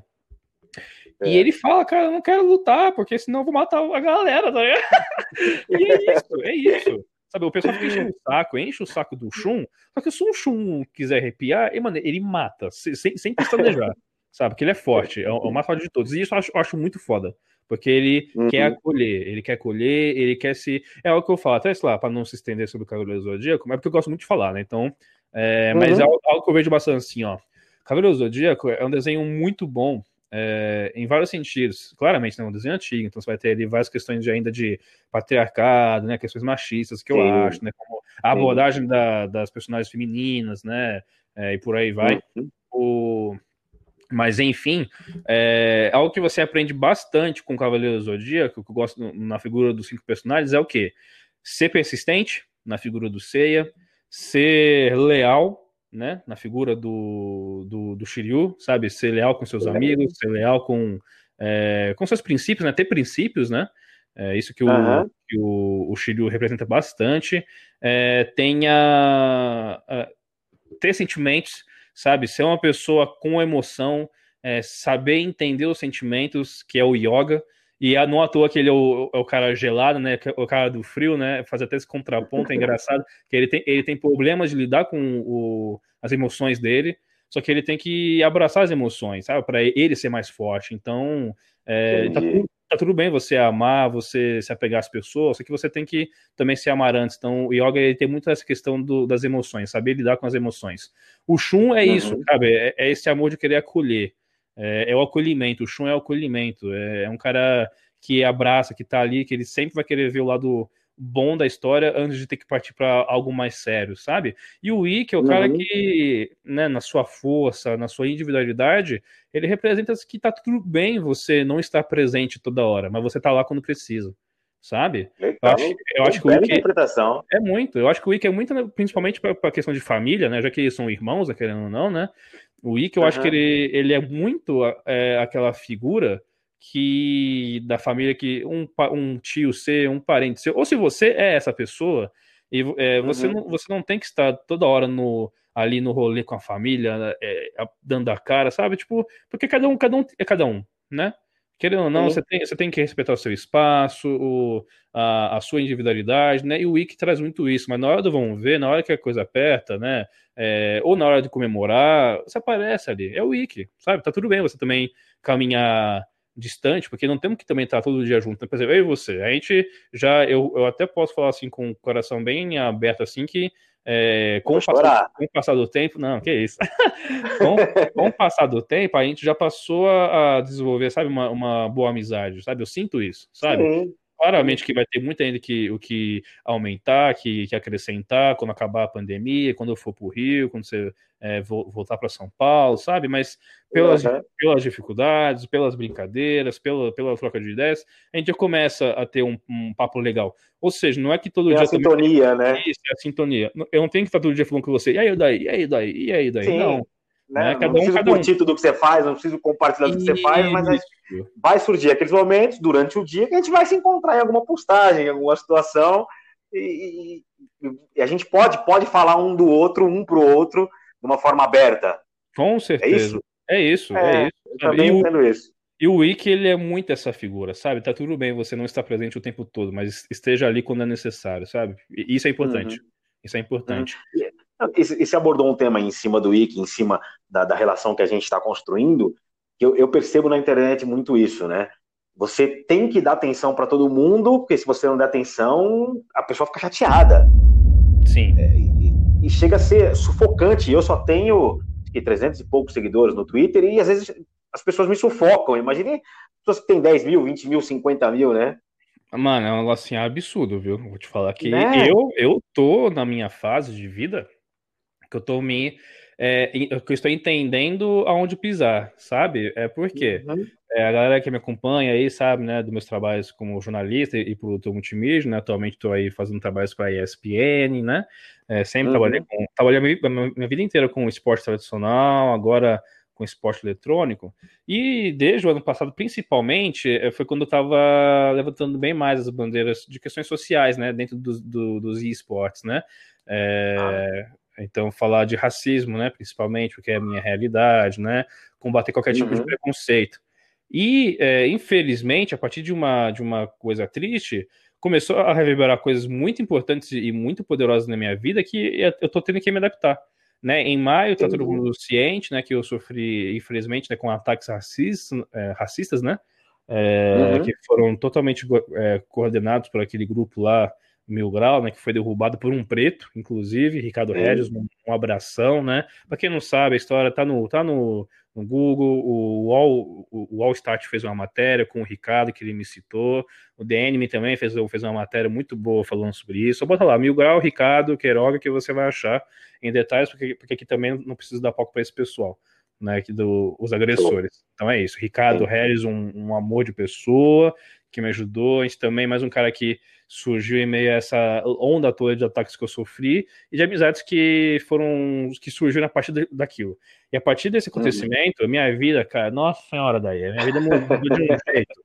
É. E ele fala, cara, eu não quero lutar, porque senão eu vou matar a galera, tá <laughs> e é isso, é isso. Sabe, o pessoal fica enchendo o saco, enche o saco do Shun, só que se o Shun quiser arrepiar, ele, mano, ele mata, sem, sem pestanejar, <laughs> sabe? Porque ele é forte, é o, é mais forte de todos. E isso eu acho, eu acho muito foda. Porque ele uhum. quer acolher, ele quer acolher, ele quer se. É o que eu falo, até sei lá, pra não se estender sobre o Cavaleiro Zodíaco, mas é porque eu gosto muito de falar, né? Então, é, uhum. Mas é algo, algo, que eu vejo bastante assim, ó. Cavaleiro Zodíaco é um desenho muito bom é, em vários sentidos. Claramente, não é um desenho antigo, então você vai ter ali várias questões de, ainda de patriarcado, né? Questões machistas que eu Sim. acho, né? Como a abordagem da, das personagens femininas, né? É, e por aí vai. Uhum. O... Mas, enfim, é, algo que você aprende bastante com o Cavaleiro Zodíaco, que eu gosto na figura dos cinco personagens, é o quê? Ser persistente na figura do Seiya, ser leal, né, na figura do, do, do Shiryu, sabe, ser leal com seus amigos, ser leal com, é, com seus princípios, né, ter princípios, né, é isso que o, uhum. que o, o Shiryu representa bastante, é, tenha, ter sentimentos, sabe, ser uma pessoa com emoção, é, saber entender os sentimentos, que é o yoga, e não à toa que ele é o, é o, cara gelado, né? O cara do frio, né? Faz até esse contraponto, é engraçado, que ele tem, ele tem problemas de lidar com o, as emoções dele, só que ele tem que abraçar as emoções, sabe? Para ele ser mais forte. Então, é, tá, tudo, tá, tudo, bem você amar, você se apegar às pessoas, só que você tem que também se amar antes. Então, o yoga ele tem muito essa questão do, das emoções, saber lidar com as emoções. O Shun é isso, uhum. sabe? É, é esse amor de querer acolher. É, é, o acolhimento, o Shun é o acolhimento, é, é, um cara que abraça, que tá ali, que ele sempre vai querer ver o lado bom da história antes de ter que partir para algo mais sério, sabe? E o Ikki é o uhum. cara que, né, na sua força, na sua individualidade, ele representa que tá tudo bem você não estar presente toda hora, mas você tá lá quando precisa sabe? Legal. Eu acho, eu acho que o Wiki interpretação. é muito. Eu acho que o Wiki é muito, né, principalmente para a questão de família, né? Já que eles são irmãos, né, querendo ou não, né? O Ikki, eu uhum. acho que ele, ele é muito é, aquela figura que da família que um, um tio ser, um parente ser, ou se você é essa pessoa, e é, você, uhum. não, você não tem que estar toda hora no ali no rolê com a família, é, dando a cara, sabe? Tipo, porque cada um, cada um é cada um, né? Querendo ou não, você tem, você tem que respeitar o seu espaço, o, a, a sua individualidade, né? E o Wiki traz muito isso, mas na hora do vamos ver, na hora que a coisa aperta, né? É, ou na hora de comemorar, você aparece ali. É o Wiki, sabe? Tá tudo bem você também caminhar distante, porque não temos que também estar todo dia junto. Né? Por exemplo, eu e você, a gente já, eu, eu até posso falar assim com o coração bem aberto assim que é, com, o passar, com, o passar, do tempo, não, que isso. <laughs> com, com, o passar do tempo, a gente já passou a, desenvolver, sabe, uma, uma boa amizade, sabe? Eu sinto isso, sabe? Sim. Claramente que vai ter muito ainda que, o que aumentar, que, que acrescentar quando acabar a pandemia, quando eu for para o Rio, quando você é, voltar para São Paulo, sabe? Mas pelas, uhum. pelas dificuldades, pelas brincadeiras, pela, pela troca de ideias, a gente já começa a ter um, um papo legal. Ou seja, não é que todo é dia. A sintonia, né? Isso, é a sintonia. Eu não tenho que estar todo dia falando com você, e aí daí, e aí daí, e aí daí. Sim. Não. Né? né? Cada não um, preciso cada curtir um. tudo que você faz, não preciso compartilhar tudo que você faz, mas vai surgir aqueles momentos durante o dia que a gente vai se encontrar em alguma postagem, em alguma situação, e, e, e a gente pode, pode falar um do outro, um pro outro, de uma forma aberta. Com certeza. É isso? É isso, é, é isso. Eu também entendo isso. E o Wiki, ele é muito essa figura, sabe? Tá tudo bem você não estar presente o tempo todo, mas esteja ali quando é necessário, sabe? E isso é importante. Uhum. Isso é importante. Uhum. E você abordou um tema em cima do Wiki, em cima da, da relação que a gente está construindo, que eu, eu, percebo na internet muito isso, né? Você tem que dar atenção para todo mundo, porque se você não der atenção, a pessoa fica chateada. Sim. É, e, e, chega a ser sufocante. Eu só tenho que 300 e poucos seguidores no Twitter e às vezes as pessoas me sufocam. Imagine pessoas que têm 10 mil, 20 mil, 50 mil, né? Mano, é um negócio assim absurdo, viu? Vou te falar que né? eu, eu tô na minha fase de vida que eu tô me é, que eu estou entendendo aonde pisar, sabe? É porque uhum. é, a galera que me acompanha aí sabe, né, dos meus trabalhos como jornalista e, produtor multimídia, né? Atualmente estou aí fazendo trabalhos para a ESPN, né? É, sempre uhum. trabalhei com, trabalhei minha, minha vida inteira com esporte tradicional, agora com esporte eletrônico. E desde o ano passado, principalmente, é, foi quando eu estava levantando bem mais as bandeiras de questões sociais, né, dentro do, do, dos esportes, né. É, ah então, falar de racismo, né, principalmente, porque é a minha realidade, né, combater qualquer tipo uhum. de preconceito. E, é, infelizmente, a partir de uma, de uma coisa triste, começou a reverberar coisas muito importantes e muito poderosas na minha vida que eu tô tendo que me adaptar. Né? Em maio, tá todo mundo ciente, né, que eu sofri, infelizmente, né, com ataques racistas, é, racistas né, é, uhum. que foram totalmente é, coordenados por aquele grupo lá, Mil Grau, né, que foi derrubado por um preto, inclusive, Ricardo é. Regis, um, um, abração, né? Para quem não sabe, a história tá no, tá no, no Google, o Wall, o Wall Start fez uma matéria com o Ricardo, que ele me citou, o DNM também fez, fez uma matéria muito boa falando sobre isso. Só bota lá, Mil Grau, Ricardo, Queiroga, que você vai achar em detalhes, porque, porque aqui também não precisa dar palco para esse pessoal. Né, que do, os agressores. Então é isso. Ricardo Regis, um, um amor de pessoa que me ajudou. A gente também, mais um cara que surgiu em meio a essa onda toda de ataques que eu sofri e de amizades que foram que surgiram a partir daquilo. E a partir desse acontecimento, a minha vida, cara, nossa senhora daí, a minha vida mudou de um jeito.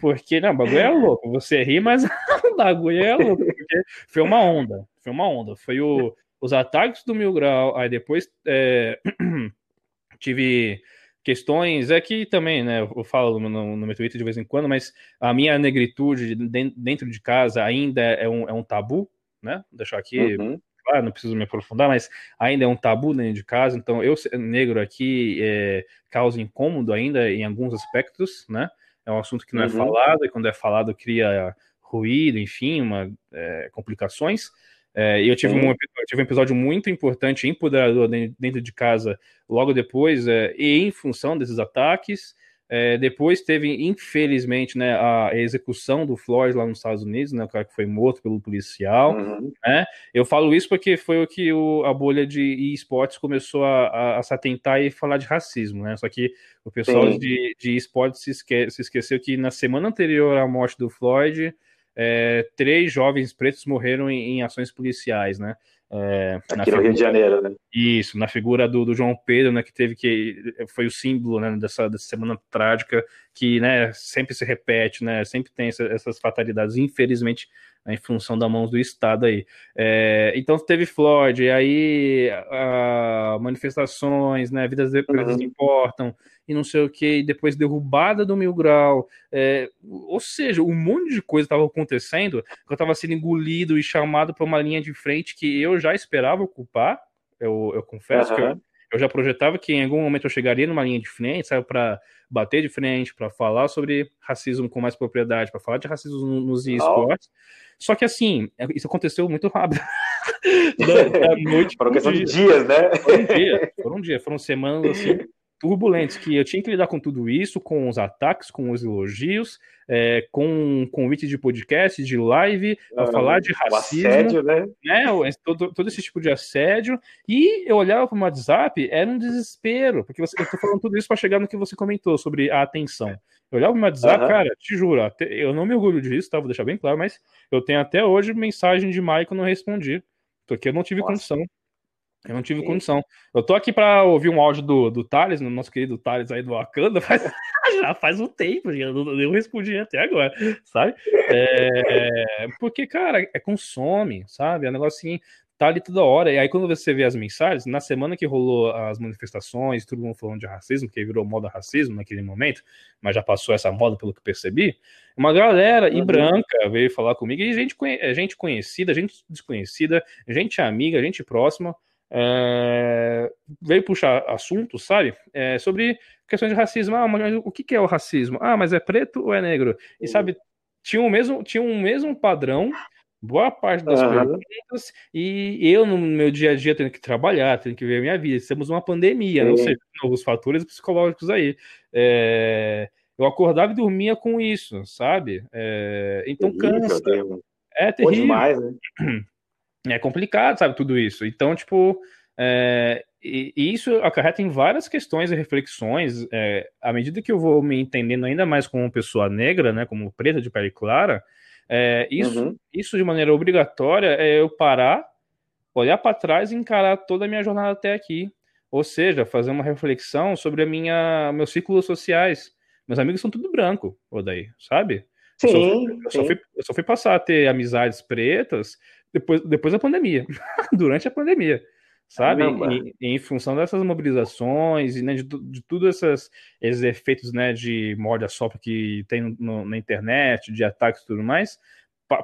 Porque, não, o bagulho é louco. Você ri, mas <laughs> o bagulho é louco. Porque foi uma onda. Foi uma onda. Foi o, os ataques do Mil Grau. Aí depois é, <clears throat> tive questões. É que também, né, eu falo no, no, meu Twitter de vez em quando, mas a minha negritude dentro de casa ainda é um, é um tabu, né? Vou deixar aqui. Uhum. Claro, não preciso me aprofundar, mas ainda é um tabu dentro de casa. Então, eu ser negro aqui é, causa incômodo ainda em alguns aspectos, né? É um assunto que não é uhum. falado, e quando é falado cria ruído, enfim, uma, é, complicações. É, e eu tive, um, eu tive um episódio muito importante, empoderador dentro de casa, logo depois, é, e em função desses ataques. É, depois teve, infelizmente, né, a execução do Floyd lá nos Estados Unidos, né, o cara que foi morto pelo policial. Uhum. Né? Eu falo isso porque foi o que o, a bolha de esportes começou a, a, a, se atentar e falar de racismo. Né? Só que o pessoal Sim. de, de esportes se, esque, se esqueceu que na semana anterior à morte do Floyd, é, três jovens pretos morreram em, em ações policiais, né? É, Aqui no figura, Rio de Janeiro, né? Isso, na figura do, do, João Pedro, né, que teve que foi o símbolo né, dessa, dessa semana trágica que né, sempre se repete, né, sempre tem essa, essas fatalidades, infelizmente, em função da mão do Estado aí. É, então teve Floyd, e aí a, manifestações, né, vidas de uhum. importam, e não sei o que, e depois derrubada do Mil Grau. É, ou seja, um monte de coisa estava acontecendo que eu estava sendo engolido e chamado para uma linha de frente que eu já esperava ocupar. Eu, eu confesso uhum. que eu, eu, já projetava que em algum momento eu chegaria numa linha de frente, sabe, para bater de frente, para falar sobre racismo com mais propriedade, para falar de racismo nos esportes. Só que assim, é, isso aconteceu muito rápido. <laughs> da, da noite foram questão dia. de dias, né? Foram dias, foram dias, foram semanas assim turbulentos, que eu tinha que lidar com tudo isso, com os ataques, com os elogios, é, com um convite de podcast, de live, a falar de racismo, assédio, né? né? Todo, todo esse tipo de assédio. E eu olhava para o WhatsApp, era um desespero, porque você, eu estou falando tudo isso para chegar no que você comentou sobre a atenção. Eu olhava para o WhatsApp, uhum. cara, te juro, eu não me orgulho disso, tá? Vou deixar bem claro, mas eu tenho até hoje mensagem de Maicon não respondi, porque eu não tive Nossa. condição. Eu não tive condição. Eu tô aqui para ouvir um áudio do, do Thales, no nosso querido Thales aí do Wakanda, <laughs> faz, já faz um tempo, já não, não respondi até agora, sabe? É, porque, cara, é consome, sabe? É um negócio assim, tá ali toda hora. E aí, quando você vê as mensagens, na semana que rolou as manifestações, todo mundo falando de racismo, que virou moda racismo naquele momento, mas já passou essa moda, pelo que percebi, uma galera uhum. e branca veio falar comigo, e gente, gente conhecida, gente desconhecida, gente amiga, gente próxima é, veio puxar assuntos, sabe? É, sobre questões de racismo. Ah, mas o que é o racismo? Ah, mas é preto ou é negro? E sabe, tinha o mesmo, tinha um mesmo padrão, boa parte das uhum. perguntas, e eu no meu dia a dia tendo que trabalhar, tendo que ver a minha vida. Estamos numa pandemia, não sei, novos fatores psicológicos aí. É, eu acordava e dormia com isso, sabe? É, então cansa. É terrível. Demais, né? <clears throat> é complicado, sabe, tudo isso. Então, tipo, É, e, e, isso acarreta em várias questões e reflexões. É, à medida que eu vou me entendendo ainda mais como pessoa negra, né, como preta de pele clara, é, isso, uhum. isso de maneira obrigatória é eu parar, olhar para trás e encarar toda a minha jornada até aqui. Ou seja, fazer uma reflexão sobre a minha, meus círculos sociais. Meus amigos são tudo branco, daí, sabe? Sim, eu só, fui, eu, só fui, eu só fui passar a ter amizades pretas depois, depois da pandemia, <laughs> durante a pandemia sabe? E, em função dessas mobilizações e né, de, de tudo essas, esses efeitos né, de a sopra que tem no, na internet, de ataques e tudo mais,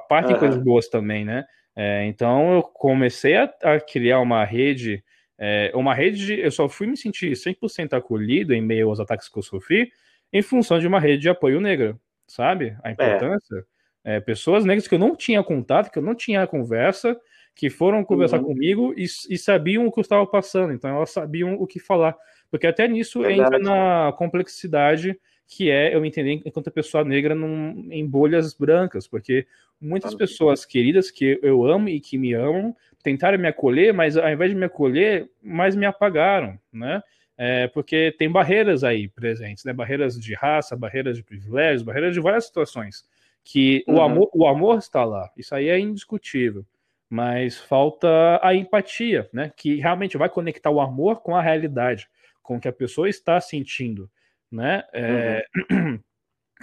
partem uhum. coisas boas também, né? É, então eu comecei a, a criar uma rede, é, uma rede, de, eu só fui me sentir 100% acolhido em meio aos ataques que eu sofri em função de uma rede de apoio negro, sabe? A é. importância. É. pessoas negras que eu não tinha contato, que eu não tinha conversa, que foram conversar uhum. comigo e, e, sabiam o que eu estava passando, então elas sabiam o que falar. Porque até nisso Verdade. entra na complexidade que é eu entender enquanto pessoa negra num, em bolhas brancas, porque muitas uhum. pessoas queridas que eu amo e que me amam tentaram me acolher, mas ao invés de me acolher, mais me apagaram, né? É, porque tem barreiras aí presentes, né? Barreiras de raça, barreiras de privilégios, barreiras de várias situações que uhum. o amor, o amor está lá. Isso aí é indiscutível mas falta a empatia, né? Que realmente vai conectar o amor com a realidade, com o que a pessoa está sentindo, né? É... Uhum. <clears throat>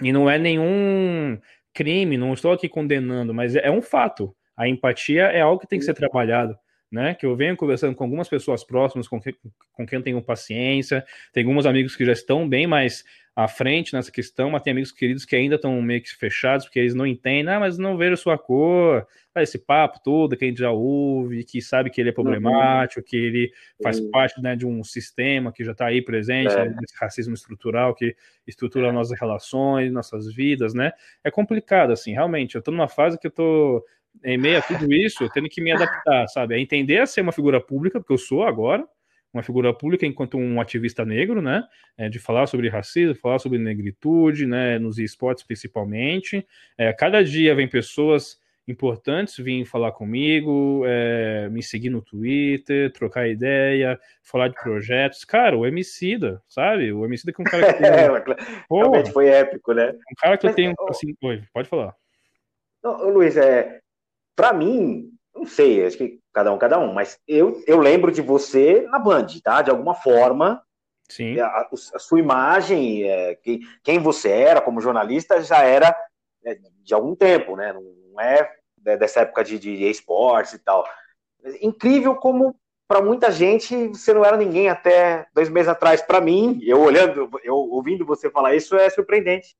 E não é nenhum crime, não estou aqui condenando, mas é um fato. A empatia é algo que tem que ser trabalhado. Né, que eu venho conversando com algumas pessoas próximas, com, que, com quem eu tenho paciência, tem alguns amigos que já estão bem mais à frente nessa questão, mas tem amigos queridos que ainda estão meio que fechados, porque eles não entendem, ah, mas não vejo sua cor, ah, esse papo todo que a gente já ouve, que sabe que ele é uhum. problemático, uhum. que ele faz uhum. parte né, de um sistema que já está aí presente, é. né, desse racismo estrutural que estrutura é. nossas relações, nossas vidas, né? É complicado, assim, realmente. Eu estou numa fase que eu estou em meio a tudo isso, tendo que me adaptar, sabe? A entender a ser uma figura pública, porque eu sou agora, uma figura pública enquanto um ativista negro, né? É, de falar sobre racismo, falar sobre negritude, né? Nos esportes principalmente. É, cada dia vem pessoas importantes vir falar comigo, é, me seguir no Twitter, trocar ideia, falar de projetos. Cara, o Emicida, sabe? O Emicida que é um cara que <laughs> tem... Pô, Realmente foi épico, né? Um cara que Mas, eu tenho, assim... Oi, pode falar. Não, Luiz, é, para mim, não sei, acho que cada um, cada um, mas eu, eu lembro de você na Band, tá? De alguma forma. Sim. A, a sua imagem, é, quem, quem você era como jornalista já era é, de algum tempo, né? Não é dessa época de, de esportes e tal. Incrível como para muita gente você não era ninguém até dois meses atrás. Para mim, eu olhando, eu ouvindo você falar isso é surpreendente.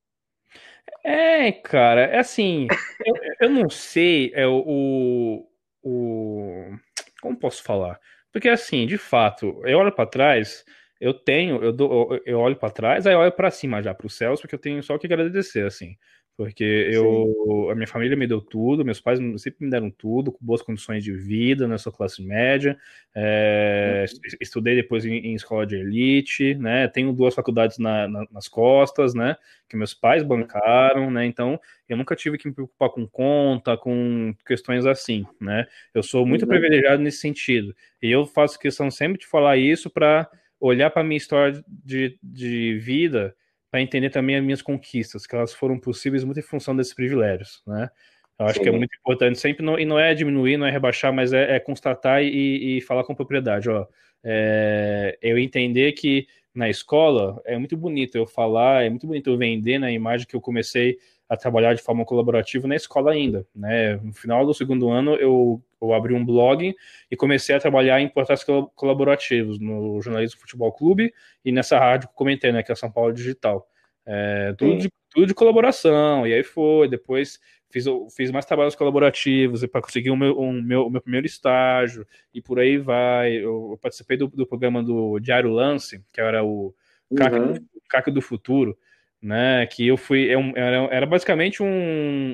É, cara, é assim, eu, eu não sei é, o, o. Como posso falar? Porque, assim, de fato, eu olho para trás, eu tenho, eu, dou, eu olho para trás, aí eu olho para cima já, para os céus, porque eu tenho só que agradecer, assim. Porque eu, a minha família me deu tudo, meus pais sempre me deram tudo, com boas condições de vida, né? Sou classe média, é, uhum. estudei depois em, em, escola de elite, né? Tenho duas faculdades na, na, nas costas, né? Que meus pais bancaram, né? Então eu nunca tive que me preocupar com conta, com questões assim, né? Eu sou muito uhum. privilegiado nesse sentido. E eu faço questão sempre de falar isso para olhar para minha história de, de vida para entender também as minhas conquistas, que elas foram possíveis muito em função desses privilégios, né? Eu acho Sim. que é muito importante sempre, não, e não é diminuir, não é rebaixar, mas é, é constatar e, e, falar com propriedade. Ó, é, eu entender que na escola é muito bonito eu falar, é muito bonito eu vender na imagem que eu comecei a trabalhar de forma colaborativa na escola ainda. Né? No final do segundo ano, eu, eu abri um blog e comecei a trabalhar em portais colaborativos no Jornalismo Futebol Clube e nessa rádio que eu comentei, né, que é São Paulo Digital. É, tudo, de, tudo de colaboração, e aí foi. Depois fiz, fiz mais trabalhos colaborativos para conseguir o meu, um, meu, meu primeiro estágio, e por aí vai. Eu, eu participei do, do, programa do Diário Lance, que era o CAC, uhum. do, do Futuro né? Que eu fui. É era, era basicamente um,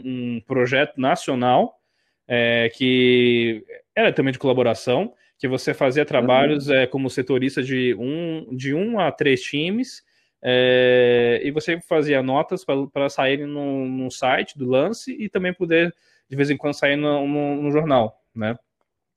um projeto nacional é, que era também de colaboração, que você fazia trabalhos uhum. é, como setorista de um, de um a três times. É, e você fazia notas para saírem no, no, site do lance e também poder, de vez em quando, sair no, no, no jornal, né?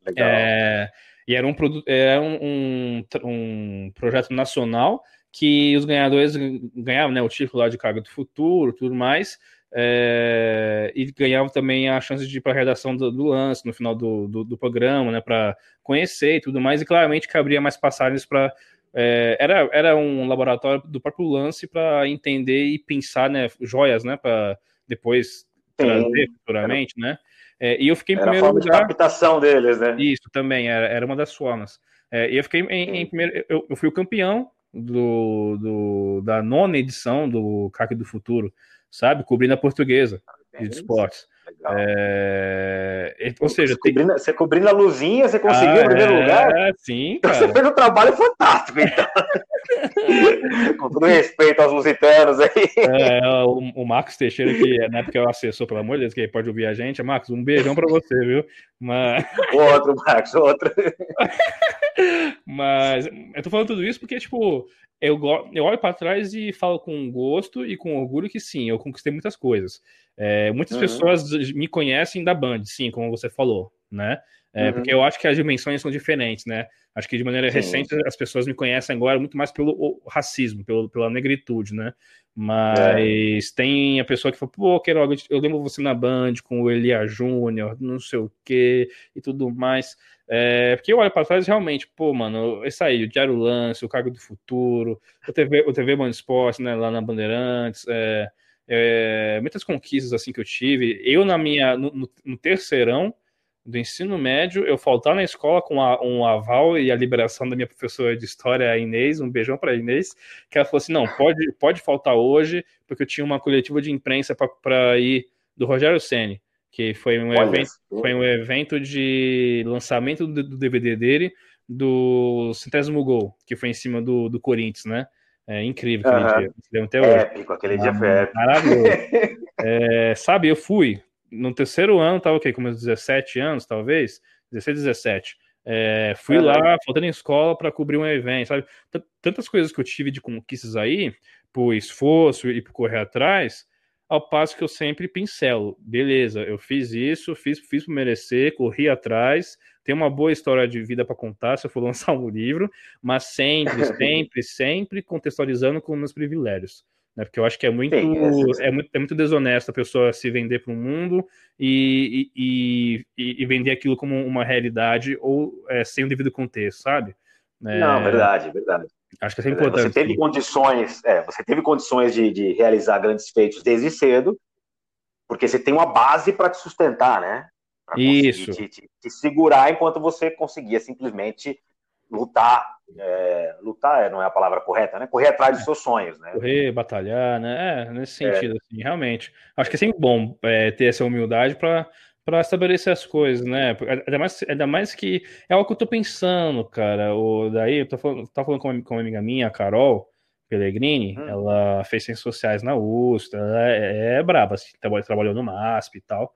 Legal. É, E era um, era um, um, um projeto nacional que os ganhadores ganhavam né, o título lá de carga do futuro, tudo mais, é, e ganhavam também a chance de ir para a redação do, do, lance no final do, do, do programa, né, para conhecer e tudo mais, e claramente que abria mais passagens para. É, era, era um laboratório do próprio lance para entender e pensar né, joias, né, para depois trazer futuramente, era, né? É, e eu fiquei em primeiro a forma lugar. de captação deles, né? Isso também, era, era uma das formas. É, e eu fiquei em, em primeiro. Eu, eu, fui o campeão do, do, da nona edição do CAC do Futuro, sabe? Cobrindo a portuguesa de esportes. É... Ou seja, você, tem... cobrindo, você cobrindo a luzinha, você conseguiu ah, o primeiro é... lugar? Sim, cara. Você fez um trabalho fantástico, então. <laughs> Com todo respeito aos lusitanos aí. É, o, o Marcos Teixeira, que na época é o assessor, pelo amor de Deus, que pode ouvir a gente. Marcos, um beijão pra você, viu? Mas... <laughs> Outro, Marcos, outro. <laughs> Mas eu tô falando tudo isso porque, tipo, eu, eu olho para trás e falo com gosto e com orgulho que sim, eu conquistei muitas coisas. É, muitas uhum. pessoas me conhecem da Band, sim, como você falou, né? É, uhum. Porque eu acho que as dimensões são diferentes, né? Acho que de maneira sim. recente as pessoas me conhecem agora muito mais pelo racismo, pelo, pela negritude, né? Mas é. tem a pessoa que fala, pô, Queiroga, eu lembro você na Band com o Elia Júnior, não sei o quê e tudo mais. É, porque eu olho para trás realmente, pô, mano, esse aí, o Diário Lance, o Cargo do Futuro, o TV, o TV Band Esporte, né, lá na Bandeirantes, é, é, muitas conquistas assim que eu tive. Eu, na minha, no, no, terceirão do ensino médio, eu faltar na escola com a, um aval e a liberação da minha professora de história, a Inês, um beijão para Inês, que ela falou assim: não, pode, pode faltar hoje, porque eu tinha uma coletiva de imprensa para ir do Rogério Ceni que foi um, evento, foi um evento de lançamento do, do DVD dele, do centésimo gol, que foi em cima do, do Corinthians, né? É incrível aquele dia. Até hoje. Épico, aquele ah, dia foi épico. Maravilhoso. <laughs> é, sabe, eu fui no terceiro ano, tava o quê? Com meus 17 anos, talvez? 16, 17. É, fui lá, faltando em escola para cobrir um evento, sabe? Tantas coisas que eu tive de conquistas aí, por esforço e por correr atrás, ao passo que eu sempre pincelo. Beleza, eu fiz isso, fiz, fiz por merecer, corri atrás, tenho uma boa história de vida para contar se eu for <laughs> lançar um livro, mas sempre, <laughs> sempre, sempre contextualizando com meus privilégios. Né? Porque eu acho que é muito, Sim, é, muito, é muito desonesto a pessoa se vender para o mundo e, e, e, e, vender aquilo como uma realidade ou é, sem o devido contexto, sabe? É, Não, verdade, verdade. Acho que é importante. Você teve condições, é, você teve condições de, de, realizar grandes feitos desde cedo, porque você tem uma base para te sustentar, né? Pra Isso. Te, te, te, segurar enquanto você conseguia simplesmente lutar. É, lutar não é a palavra correta, né? Correr atrás dos seus sonhos, né? Correr, batalhar, né? É, nesse sentido, é. assim, realmente. Acho que é sempre bom é, ter essa humildade para para estabelecer as coisas, né? Ainda mais, ainda mais que é algo que eu tô pensando, cara. O, daí eu tô falando, falando com, uma, com uma amiga minha, a Carol Pellegrini, hum. ela fez ciências sociais na USP, ela é, é braba, assim, trabalhou no MASP e tal.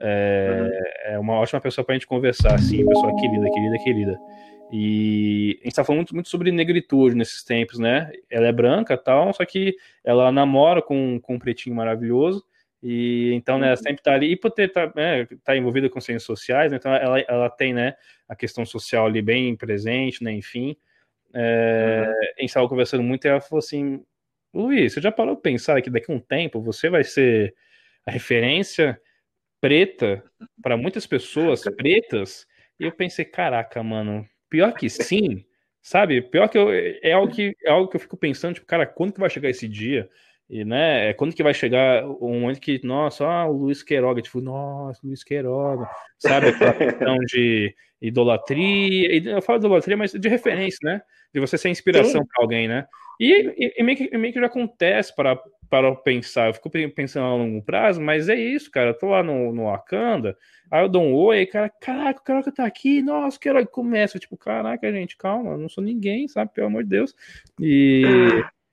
É, hum. é uma ótima pessoa para a gente conversar, assim, pessoa querida, querida, querida. E a gente tá falando muito, muito, sobre negritude nesses tempos, né? Ela é branca e tal, só que ela namora com, com um pretinho maravilhoso. E então, né, ela sempre está ali, e por ter tá, né, tá envolvida com ciências sociais, né, então ela, ela tem, né, a questão social ali bem presente, né, enfim. É, uhum. A gente estava conversando muito e ela falou assim: Luiz, você já parou de pensar que daqui a um tempo você vai ser a referência preta para muitas pessoas pretas? E eu pensei, caraca, mano, pior que sim, sabe? Pior que eu, é algo que é algo que eu fico pensando, tipo, cara, quando que vai chegar esse dia? E, né, é quando que vai chegar um momento que, nossa, ah, o Luiz Queiroga, tipo, nossa, Luiz Queiroga, sabe? Aquela <laughs> questão de idolatria, eu falo de idolatria, mas de referência, né? De você ser inspiração para alguém, né? E, e, e, meio que, meio que já acontece para, para pensar, eu fico pensando a longo prazo, mas é isso, cara, eu tô lá no, no Wakanda, aí eu dou um oi, aí, cara, caraca, o Queiroga tá aqui, nossa, o Queiroga começa, tipo, caraca, gente, calma, eu não sou ninguém, sabe? Pelo amor de Deus. E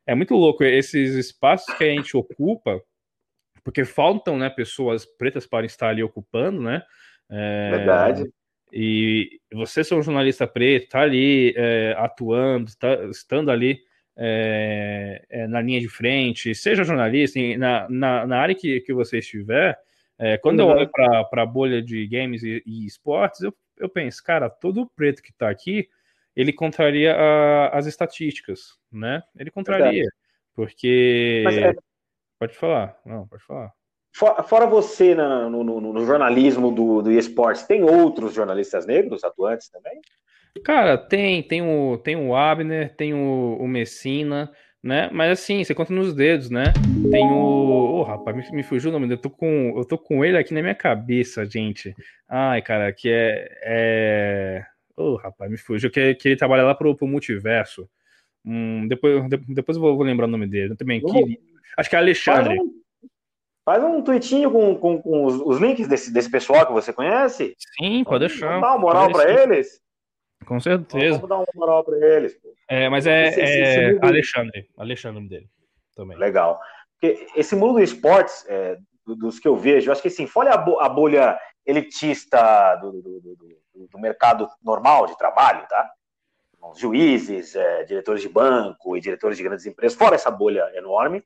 é muito louco esses espaços que a gente ocupa, porque faltam né, pessoas pretas para estar ali ocupando, né? É, Verdade. E você ser um jornalista preto, tá ali é, atuando, tá, estando ali é, é, na linha de frente, seja jornalista, na, na, na área que, que você estiver, é, quando uhum. eu olho para a bolha de games e, e, esportes, eu eu penso, cara, todo preto que tá aqui, ele contraria a, as estatísticas, né? Ele contraria. Porque. É... Pode falar, não, pode falar. Fora você no, no, no jornalismo do, do esportes, tem outros jornalistas negros atuantes também? Cara, tem, tem o, tem o Abner, tem o, o Messina, né? Mas assim, você conta nos dedos, né? Tem o. Oh, rapaz, me, me fugiu o nome dele. Eu tô, com, eu tô com ele aqui na minha cabeça, gente. Ai, cara, que é. é... Oh, rapaz, me fugiu. Que, que ele trabalha lá pro, pro multiverso. Hum, depois, depois eu vou, vou, lembrar o nome dele. também. Que, acho que é Alexandre. Faz um tweetinho com, com, com os, os, links desse, desse pessoal que você conhece. Sim, pode deixar. Dar uma moral para eles? Com certeza. Vamos dar uma moral para eles. Pô. É, mas é, esse, é esse Alexandre. Alexandre dele também. Legal. Porque esse mundo do esportes, é, dos que eu vejo, eu acho que assim, fora a, bolha elitista do, do, do, do, mercado normal de trabalho, tá? Os juízes, é, diretores de banco e diretores de grandes empresas, fora essa bolha enorme,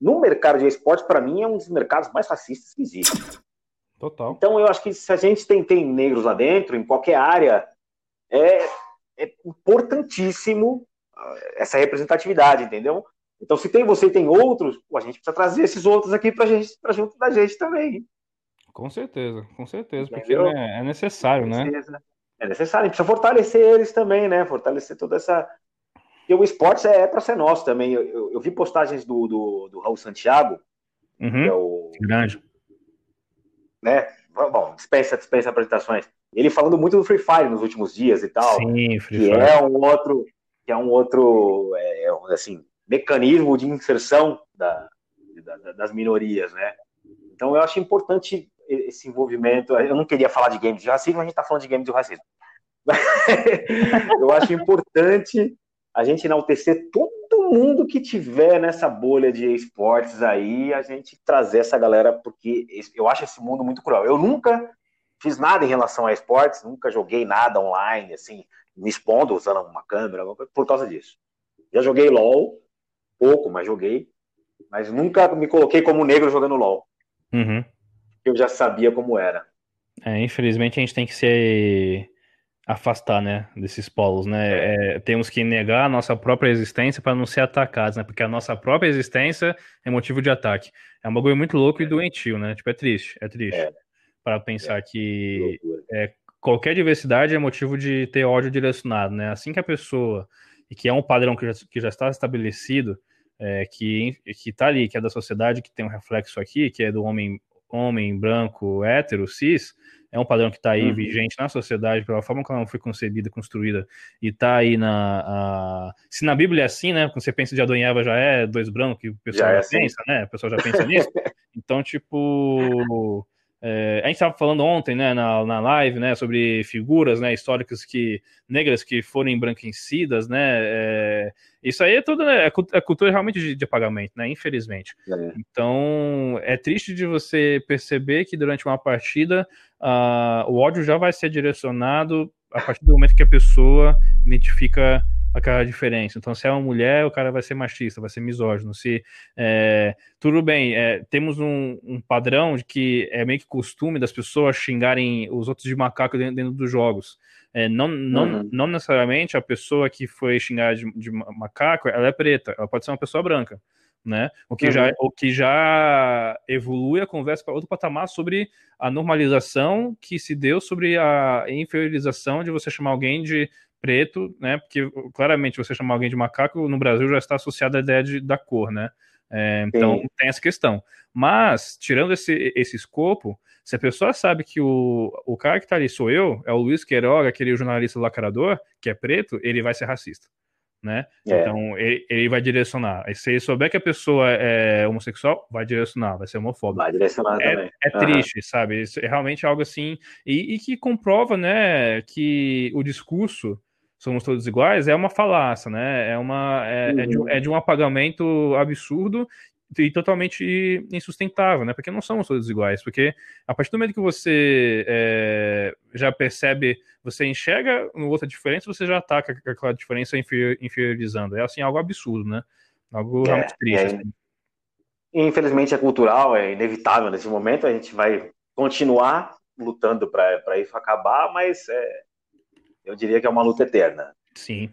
no mercado de esportes, para mim, é um dos mercados mais racistas que existe. Total. Então, eu acho que se a gente tem, tem negros lá dentro, em qualquer área, é, é importantíssimo ah, essa representatividade, entendeu? Então, se tem você e tem outros, a gente precisa trazer esses outros aqui para gente, pra junto da gente também. Com certeza, com certeza, entendeu? porque né, é necessário, né? É necessário, precisa fortalecer eles também, né? Fortalecer toda essa, e o esporte é, é para ser nosso também. Eu, eu, eu, vi postagens do, do, do Raul Santiago, uhum. que é o. Grande. Né? Bom, dispensa, dispensa apresentações. Ele falando muito do Free Fire nos últimos dias e tal. Sim, Free que Fire. é um outro, que é um outro, é, é assim, mecanismo de inserção da, da, das minorias, né? Então eu acho importante esse envolvimento. Eu não queria falar de games de racismo, a gente está falando de games de racismo. <laughs> eu acho importante a gente enaltecer todo mundo que tiver nessa bolha de esportes aí, a gente trazer essa galera, porque eu acho esse mundo muito cruel. Eu nunca fiz nada em relação a esportes, nunca joguei nada online, assim, me expondo usando uma câmera, por causa disso. Já joguei LOL, pouco, mas joguei, mas nunca me coloquei como negro jogando LOL. Uhum. Eu já sabia como era. É, infelizmente a gente tem que ser afastar, né, desses polos, né? É. é, temos que negar a nossa própria existência para não ser atacados, né? Porque a nossa própria existência é motivo de ataque. É um bagulho muito louco e doentio, né? Tipo, é triste, é triste. É. Para pensar que é, qualquer diversidade é motivo de ter ódio direcionado, né? Assim que a pessoa, e que é um padrão que já, que já está estabelecido, é, que, que tá ali, que é da sociedade, que tem um reflexo aqui, que é do homem, homem branco, hétero, cis, é um padrão que está aí uhum. vigente na sociedade, pela forma como ela foi concebida, construída, e está aí na. A... Se na Bíblia é assim, né? Quando você pensa de Adão e Eva já é dois brancos, que o pessoal já, já é assim. pensa, né? O pessoal já pensa nisso. <laughs> Então, tipo. É, a gente estava falando ontem, né, na, na live, né, sobre figuras, né, históricas que negras que foram embranquecidas, né, é, isso aí é tudo, né, é, é cultura realmente de, de apagamento, né, infelizmente. É. Então, é triste de você perceber que durante uma partida uh, o ódio já vai ser direcionado a partir do momento que a pessoa identifica aquela diferença. Então, se é uma mulher, o cara vai ser machista, vai ser misógino. Se é, tudo bem, é, temos um, um, padrão de que é meio que costume das pessoas xingarem os outros de macaco dentro, dentro dos jogos. É, não, não, uhum. não necessariamente a pessoa que foi xingada de, de macaco, ela é preta, ela pode ser uma pessoa branca né? O que, uhum. já, o que já evolui a conversa para outro patamar sobre a normalização que se deu sobre a inferiorização de você chamar alguém de preto, né? Porque claramente você chamar alguém de macaco no Brasil já está associado à ideia de, da cor, né? É, então Sim. tem essa questão. Mas, tirando esse, esse escopo, se a pessoa sabe que o, o cara que está ali sou eu, é o Luiz Queiroga, aquele jornalista lacrador, que é preto, ele vai ser racista né? É. Então ele, ele, vai direcionar. Se ele souber que a pessoa é homossexual, vai direcionar, vai ser homofóbico. Vai direcionar é, também. É uhum. triste, sabe? Isso é realmente algo assim e, e, que comprova, né, que o discurso somos todos iguais é uma falácia, né? É uma é, uhum. é, de, é de um apagamento absurdo e totalmente insustentável, né? Porque não somos todos iguais. Porque a partir do momento que você é, já percebe, você enxerga outra diferença, você já ataca aquela diferença inferiorizando. É assim algo absurdo, né? Algo é, realmente triste. É, assim. Infelizmente é cultural, é inevitável nesse momento. A gente vai continuar lutando para isso acabar, mas é, eu diria que é uma luta eterna. Sim.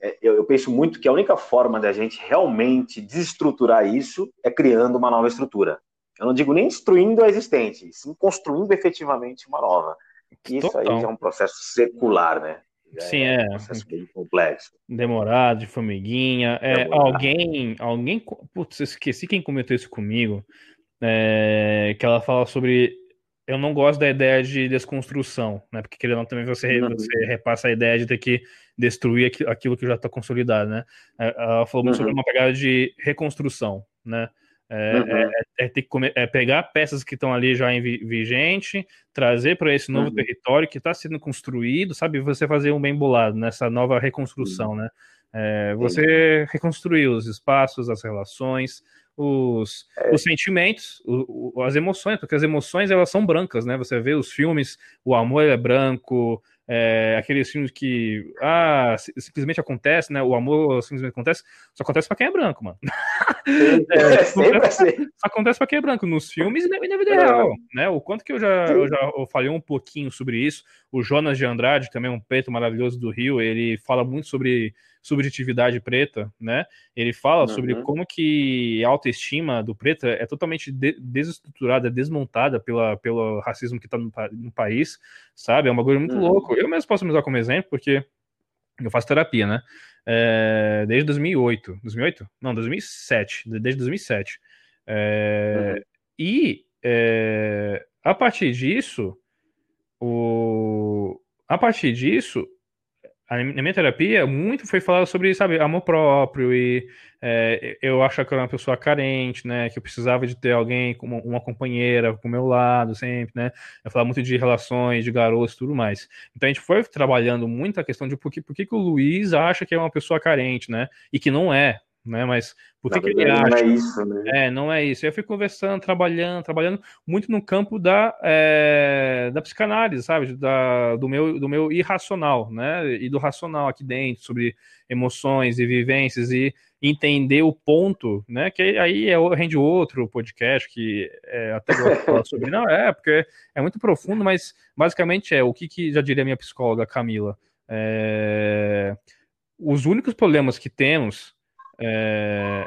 É, eu, eu, penso muito que a única forma da gente realmente desestruturar isso é criando uma nova estrutura. Eu não digo nem destruindo a existente, sim construindo efetivamente uma nova. Isso Total. aí é um processo secular, né? Sim, é. é. Um processo bem complexo. Demorado, de formiguinha. É, alguém, alguém. Putz, esqueci quem comentou isso comigo. É, que ela fala sobre. Eu não gosto da ideia de desconstrução, né? Porque querendo ou também você, uhum. você repassa a ideia de ter que destruir aquilo que já está consolidado, né? É, ela falou muito uhum. sobre uma pegada de reconstrução, né? É, uhum. é, é, ter que comer, é pegar peças que estão ali já em vigente, trazer para esse novo uhum. território que está sendo construído, sabe? Você fazer um bem bolado nessa nova reconstrução, uhum. né? É, você reconstruir os espaços, as relações, os, é. os sentimentos, o, o, as emoções, porque as emoções elas são brancas, né? Você vê os filmes, o amor é branco, é, aqueles filmes que ah, simplesmente acontece, né? O amor simplesmente acontece, só acontece para quem é branco, mano. é, é acontece, assim. só acontece para quem é branco nos filmes e na, vida é. real, né? O quanto que eu já, eu já eu falei um pouquinho sobre isso. O Jonas de Andrade, também um preto maravilhoso do Rio, ele fala muito sobre subjetividade preta, né? Ele fala uhum. sobre como que a autoestima do preto é totalmente de desestruturada, desmontada pela, pelo racismo que está no, no, país, sabe? É uma coisa muito uhum. louco. Eu mesmo posso me usar como exemplo, porque eu faço terapia, né? É, desde 2008. 2008? Não, 2007. Desde 2007. É, uhum. E é, a partir disso, o, a partir disso, na minha terapia, muito foi falado sobre, sabe, amor próprio e é, eu acho que eu era uma pessoa carente, né, que eu precisava de ter alguém, como uma companheira com o meu lado sempre, né, eu falava muito de relações, de garotos tudo mais. Então a gente foi trabalhando muito a questão de por que, por que, que o Luiz acha que é uma pessoa carente, né, e que não é, né? Mas por que, que ele acha? Não é isso, né? É, não é isso. Eu fui conversando, trabalhando, trabalhando muito no campo da, é, da psicanálise, sabe? Da, do, meu, do meu irracional, né? E do racional aqui dentro, sobre emoções e vivências e entender o ponto, né? Que aí é, rende outro podcast que é, até gosto de falar sobre. <laughs> Não, é, porque é muito profundo, mas basicamente é o que, que já diria minha psicóloga Camila. É, os únicos problemas que temos é,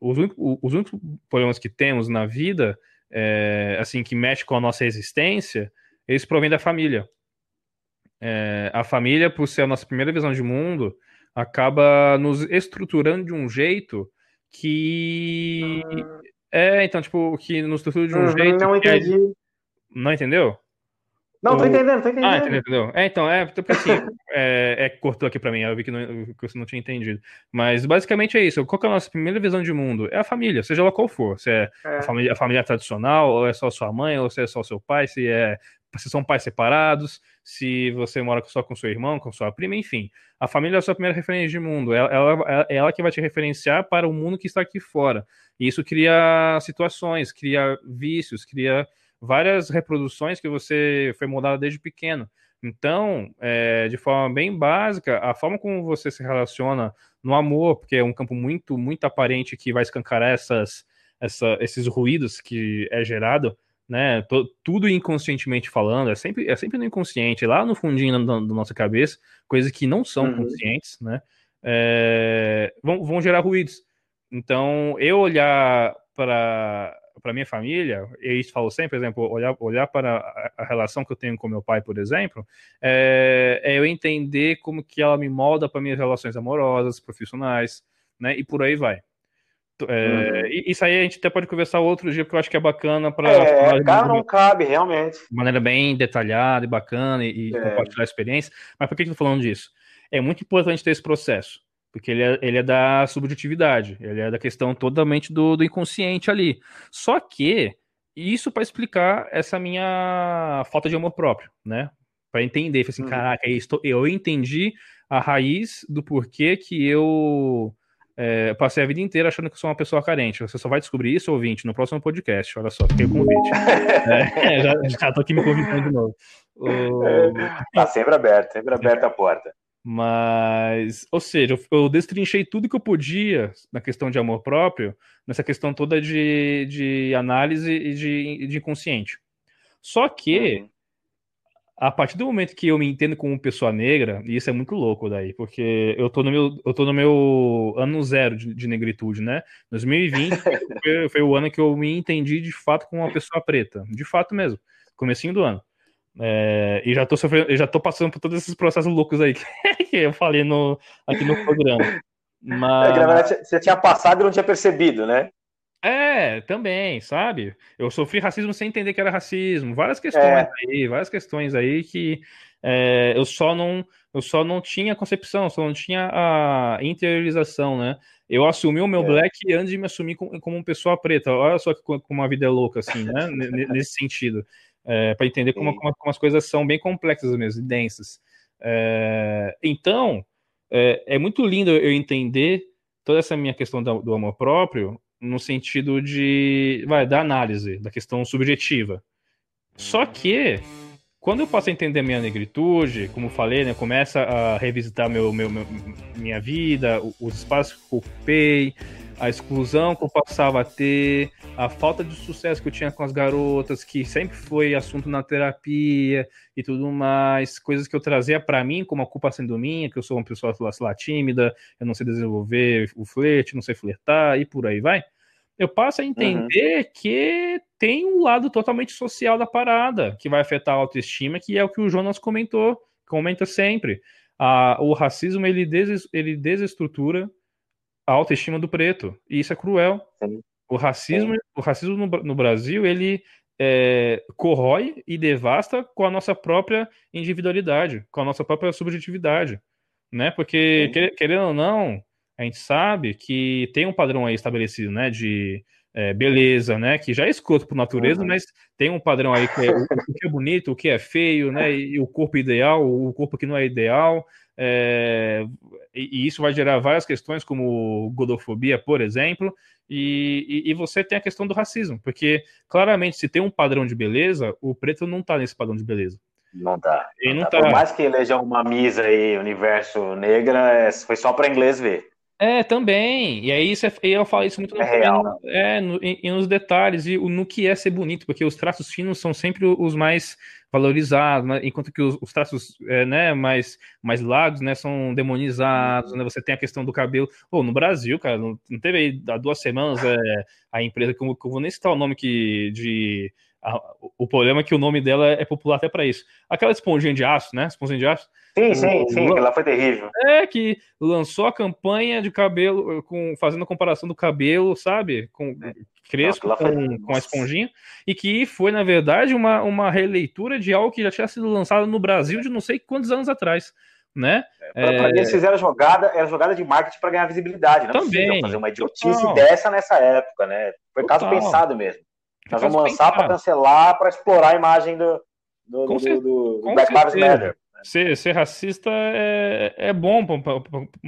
os, únicos, os, únicos, problemas que temos na vida, é, assim, que mexe com a nossa existência, eles provêm da família. É, a família, por ser a nossa primeira visão de mundo, acaba nos estruturando de um jeito que. É, então, tipo, que nos estrutura de um uhum, jeito. Não entendi. Não entendeu? Não, tô entendendo, tô entendendo. Ah, entendeu? É, então, é, porque assim, <laughs> é, é, cortou aqui pra mim, eu vi que, não, que você não tinha entendido. Mas basicamente é isso. Qual é a nossa primeira visão de mundo? É a família, seja lá qual for. Se é, é. A, família, a família tradicional, ou é só sua mãe, ou se é só seu pai, se é se são pais separados, se você mora só com seu irmão, com sua prima, enfim. A família é a sua primeira referência de mundo. Ela, ela, é ela que vai te referenciar para o mundo que está aqui fora. E isso cria situações, cria vícios, cria várias reproduções que você foi moldado desde pequeno. Então, é, de forma bem básica, a forma como você se relaciona no amor, porque é um campo muito, muito aparente que vai escancarar essas, essa, esses ruídos que é gerado, né? tudo inconscientemente falando, é sempre, é sempre no inconsciente, lá no fundinho da, da nossa cabeça, coisas que não são uhum. conscientes, né? É, vão, vão gerar ruídos. Então, eu olhar para para minha família, e isso falo sempre, por exemplo, olhar, olhar para a, a, relação que eu tenho com meu pai, por exemplo, é, é eu entender como que ela me molda para minhas relações amorosas, profissionais, né? E por aí vai. É, uhum. Isso aí a gente até pode conversar outro dia, porque eu acho que é bacana para. É, cara, não cabe, realmente. De maneira bem detalhada e bacana e, é. compartilhar a experiência. Mas por que, que eu tô falando disso? É muito importante ter esse processo porque ele é, ele é da subjetividade, ele é da questão totalmente do, do inconsciente ali. Só que isso para explicar essa minha falta de amor próprio, né? Para entender, assim, uhum. caraca, é eu entendi a raiz do porquê que eu é, passei a vida inteira achando que sou uma pessoa carente. Você só vai descobrir isso, ouvinte, no próximo podcast. Olha só, fiquei o convite. <laughs> é, já, já tô aqui me convidando de novo. O... Tá sempre aberto, sempre aberta a porta. Mas, ou seja, eu destrinchei tudo que eu podia na questão de amor próprio, nessa questão toda de, de análise e de, de inconsciente. Só que, uhum. a partir do momento que eu me entendo como pessoa negra, e isso é muito louco daí, porque eu tô no meu, eu tô no meu ano zero de, de negritude, né? 2020 <laughs> foi, foi, o ano que eu me entendi de fato como uma pessoa preta, de fato mesmo, comecinho do ano. É, e já tô sofrendo, já tô passando por todos esses processos loucos aí <laughs> que eu falei no, aqui no programa. Mas... É, verdade, você tinha passado e não tinha percebido, né? É, também, sabe? Eu sofri racismo sem entender que era racismo. Várias questões é. aí, várias questões aí que é, eu só não eu só não tinha concepção, só não tinha a interiorização, né? Eu assumi o meu é. black antes de me assumir como, como uma pessoa preta. Olha só como uma vida é louca, assim, né? Nesse sentido. É, para entender como, como, como, as coisas são bem complexas mesmo, e densas. É, então, é, é, muito lindo eu entender toda essa minha questão do, do amor próprio no sentido de vai da análise da questão subjetiva. Só que quando eu posso entender a minha negritude, como falei, né, começa a revisitar meu, meu, meu minha vida, os espaços que ocupei, a exclusão que eu passava a ter, a falta de sucesso que eu tinha com as garotas, que sempre foi assunto na terapia e tudo mais, coisas que eu trazia para mim como a culpa sendo minha, que eu sou uma pessoa lá, tímida, eu não sei desenvolver o flerte, não sei flertar e por aí vai. Eu passo a uhum. entender uhum. que tem um lado totalmente social da parada, que vai afetar a autoestima, que é o que o Jonas comentou, comenta sempre. Ah, o racismo ele, des, ele desestrutura a autoestima do preto. E isso é cruel. Sim. O racismo, Sim. o racismo no, no Brasil, ele é, corrói e devasta com a nossa própria individualidade, com a nossa própria subjetividade. Né? Porque, querendo ou não, a gente sabe que tem um padrão aí estabelecido, né? De é, beleza, né? Que já é escroto por natureza, uhum. mas tem um padrão aí que é o, o, que é bonito, o que é feio, né? E o corpo ideal, o corpo que não é ideal. É, e, isso vai gerar várias questões, como godofobia, por exemplo, e, e, e, você tem a questão do racismo, porque claramente, se tem um padrão de beleza, o preto não tá nesse padrão de beleza. Não tá. Não não tá. Por mais que eleja uma misa aí, universo negra, é, foi só para inglês ver. É, também. E aí isso é, eu falo isso muito no, é real. É, no, e, nos detalhes e no que é ser bonito, porque os traços finos são sempre os mais valorizados, né? enquanto que os, os traços é, né, mais, mais largos né, são demonizados, né? Você tem a questão do cabelo. Pô, no Brasil, cara, não, não teve aí há duas semanas é, a empresa, que eu, que eu vou nem citar o nome que, de. A, o problema é que o nome dela é popular até para isso. Aquela esponjinha de aço, né? Esponjinha de aço Sim, sim, sim, ela foi terrível. É, que lançou a campanha de cabelo, com, fazendo a comparação do cabelo, sabe? Com é. crespo, Não, com, com a esponjinha, e que foi, na verdade, uma, uma releitura de algo que já tinha sido lançado no Brasil de não sei quantos anos atrás. Né? É, é... eles fizeram jogada, era jogada de marketing para ganhar visibilidade, não é Também, fazer uma idiotice total. dessa nessa época, né? Foi total. caso pensado mesmo. Nós vamos lançar para cancelar, para explorar a imagem do, do, do, do, do Black Lives Matter. Ser, ser racista é, é bom para